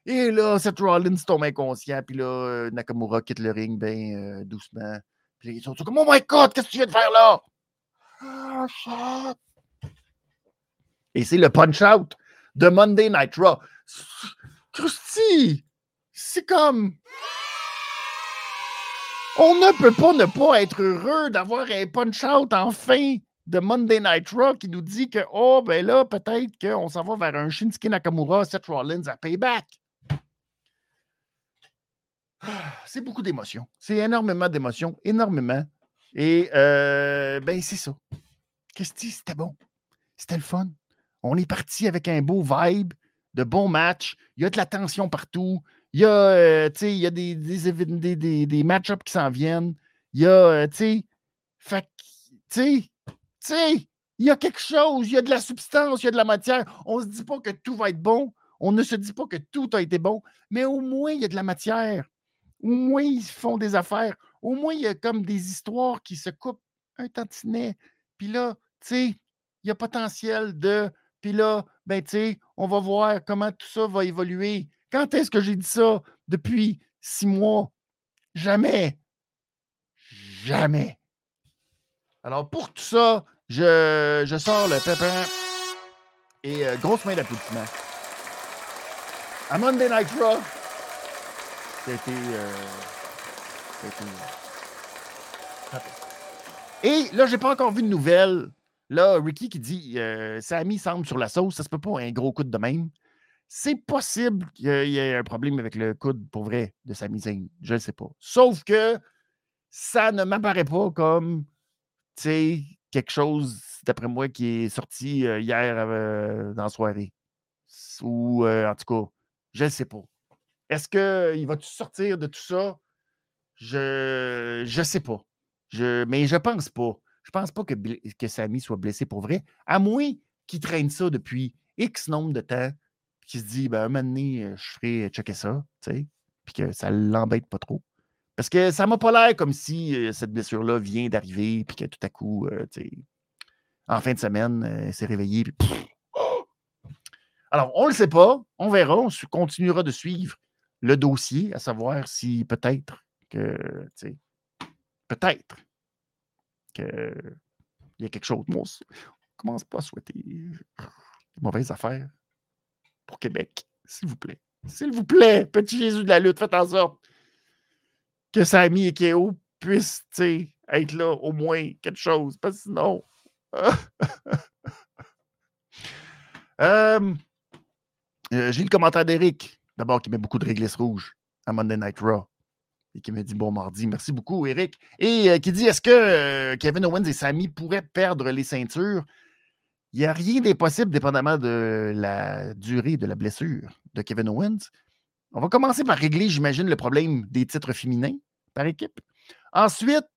Speaker 1: Et là, Seth Rollins tombe inconscient, puis là, euh, Nakamura quitte le ring bien euh, doucement. Puis ils sont comme Oh my god, qu'est-ce que tu viens de faire là? Ah, Et c'est le punch-out de Monday Night Raw. Christy, c'est comme. On ne peut pas ne pas être heureux d'avoir un punch-out en fin de Monday Night Raw qui nous dit que, oh, ben là, peut-être qu'on s'en va vers un Shinsuke Nakamura, Seth Rollins à payback. Ah, c'est beaucoup d'émotions. C'est énormément d'émotions, énormément. Et, euh, ben, c'est ça. Qu'est-ce que c'était bon? C'était le fun. On est parti avec un beau vibe, de bons matchs. Il y a de la tension partout. Il y a, euh, il y a des, des, des, des match-ups qui s'en viennent. Il y a, euh, tu sais, Il y a quelque chose, il y a de la substance, il y a de la matière. On ne se dit pas que tout va être bon. On ne se dit pas que tout a été bon, mais au moins, il y a de la matière. Au moins, ils font des affaires. Au moins, il y a comme des histoires qui se coupent un tantinet. Puis là, tu sais, il y a potentiel de. Puis là, ben, tu sais, on va voir comment tout ça va évoluer. Quand est-ce que j'ai dit ça? Depuis six mois. Jamais. Jamais. Alors, pour tout ça, je, je sors le pépin et euh, grosse main d'applaudissement. À Monday Night Raw, c'était. Euh, et là, j'ai pas encore vu de nouvelles. Là, Ricky qui dit euh, Sammy semble sur la sauce, ça se peut pas un gros coup de même. C'est possible qu'il y ait un problème avec le coude pour vrai de Sami Zayn. Je ne sais pas. Sauf que ça ne m'apparaît pas comme quelque chose, d'après moi, qui est sorti euh, hier euh, dans la soirée. Ou en tout cas, je ne sais pas. Est-ce qu'il va sortir de tout ça? Je ne sais pas. Je, mais je pense pas. Je pense pas que, que Sammy soit blessé pour vrai, à moins qu'il traîne ça depuis X nombre de temps, qu'il se dit, ben, un moment donné, euh, je ferai checker ça, tu sais, puis que ça l'embête pas trop. Parce que ça m'a pas l'air comme si euh, cette blessure-là vient d'arriver, puis que tout à coup, euh, tu sais, en fin de semaine, elle s'est réveillée, puis Alors, on ne le sait pas, on verra, on continuera de suivre le dossier, à savoir si peut-être que, tu sais, peut-être qu'il y a quelque chose. Moi, on commence pas à souhaiter de mauvaises affaires pour Québec, s'il vous plaît. S'il vous plaît, petit Jésus de la lutte, faites en sorte que Samy et Kéo puissent être là au moins quelque chose, parce que sinon. [LAUGHS] Euh, euh, j'ai le commentaire d'Éric, d'abord, qui met beaucoup de réglisse rouge à Monday Night Raw et qui me dit bon mardi. Merci beaucoup, Eric. Et euh, qui dit est-ce que Kevin Owens et Sami pourraient perdre les ceintures? Il n'y a rien d'impossible dépendamment de la durée de la blessure de Kevin Owens. On va commencer par régler, j'imagine, le problème des titres féminins par équipe. Ensuite,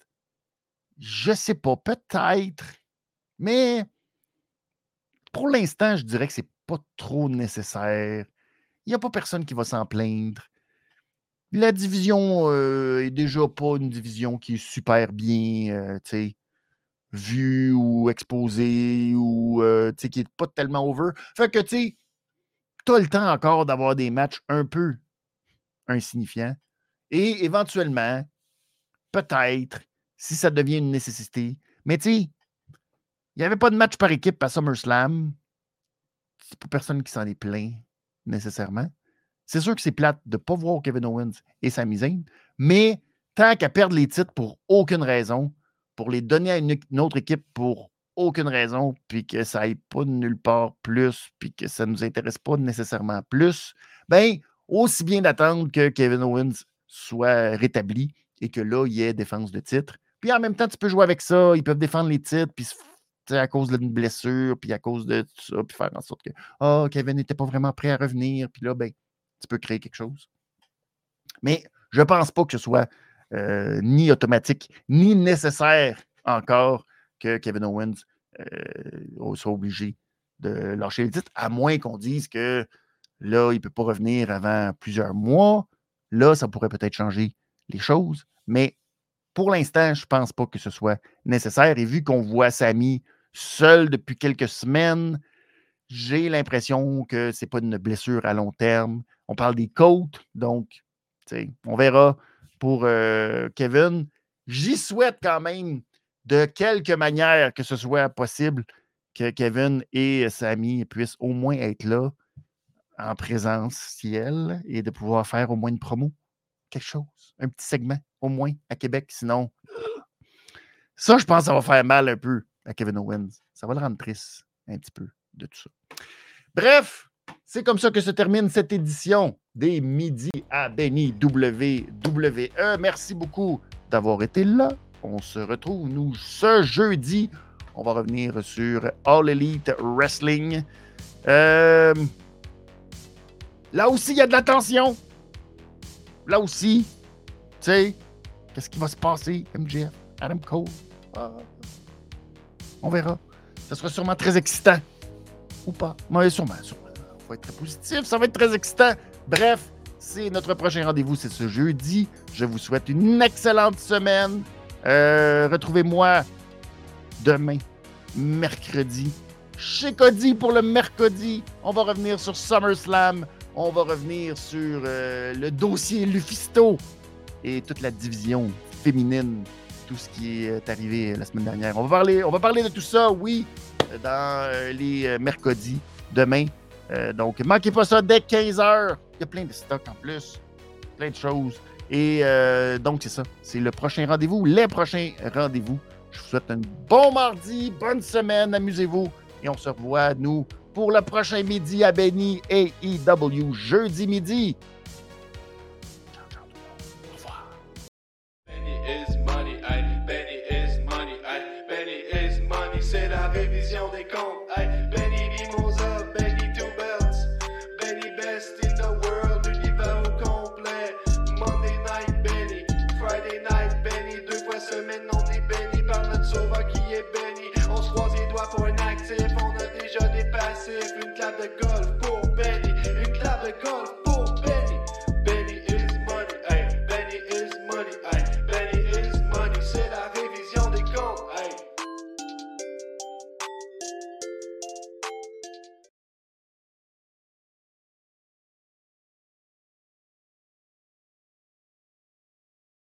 Speaker 1: je ne sais pas, peut-être, mais pour l'instant, je dirais que ce n'est pas trop nécessaire. Il n'y a pas personne qui va s'en plaindre. La division euh, est déjà pas une division qui est super bien euh, vue ou exposée ou euh, qui n'est pas tellement over. Fait que tu as le temps encore d'avoir des matchs un peu insignifiants. Et éventuellement, peut-être, si ça devient une nécessité, mais tu sais, il n'y avait pas de match par équipe à SummerSlam. C'est pas personne qui s'en est plaint nécessairement. C'est sûr que c'est plate de ne pas voir Kevin Owens et Sami Zayn, mais tant qu'à perdre les titres pour aucune raison, pour les donner à une, autre équipe pour aucune raison, puis que ça n'aille pas de nulle part plus, puis que ça ne nous intéresse pas nécessairement plus, ben aussi bien d'attendre que Kevin Owens soit rétabli et que là, il y ait défense de titre. Puis en même temps, tu peux jouer avec ça, ils peuvent défendre les titres, puis à cause d'une blessure, puis à cause de tout ça, puis faire en sorte que oh, Kevin n'était pas vraiment prêt à revenir, puis là, ben, tu peux créer quelque chose. Mais je ne pense pas que ce soit euh, ni automatique, ni nécessaire encore que Kevin Owens euh, soit obligé de lâcher le titre, à moins qu'on dise que là, il ne peut pas revenir avant plusieurs mois. Là, ça pourrait peut-être changer les choses. Mais pour l'instant, je ne pense pas que ce soit nécessaire. Et vu qu'on voit Samy seul depuis quelques semaines, j'ai l'impression que ce n'est pas une blessure à long terme. On parle des côtes, donc on verra pour euh, Kevin. J'y souhaite quand même de quelque manière que ce soit possible que Kevin et Samy puissent au moins être là en présentiel et de pouvoir faire au moins une promo. Quelque chose, un petit segment au moins à Québec. Sinon, ça, je pense que ça va faire mal un peu à Kevin Owens. Ça va le rendre triste un petit peu de tout ça. Bref, c'est comme ça que se termine cette édition des Midi à Benny WWE. Merci beaucoup d'avoir été là. On se retrouve, nous, ce jeudi. On va revenir sur All Elite Wrestling. Euh, là aussi, il y a de la tension. Là aussi, tu sais, qu'est-ce qui va se passer, MJF, Adam Cole? Ah, on verra. Ça sera sûrement très excitant. Ou pas. Sûrement, sûrement. Va être très positif. Ça va être très excitant. Bref, c'est notre prochain rendez-vous. C'est ce jeudi. Je vous souhaite une excellente semaine. Euh, retrouvez-moi demain, mercredi, chez Cody pour le mercredi. On va revenir sur SummerSlam. On va revenir sur euh, le dossier Lufisto et toute la division féminine, tout ce qui est arrivé la semaine dernière. On va parler, on va parler de tout ça, oui, dans euh, les mercredis demain. Donc, manquez pas ça dès 15h. Il y a plein de stocks en plus, plein de choses. Et donc, c'est ça. C'est le prochain rendez-vous, les prochains rendez-vous. Je vous souhaite un bon mardi, bonne semaine, amusez-vous. Et on se revoit, nous, pour le prochain midi à Benny AEW, jeudi midi. Actif, on a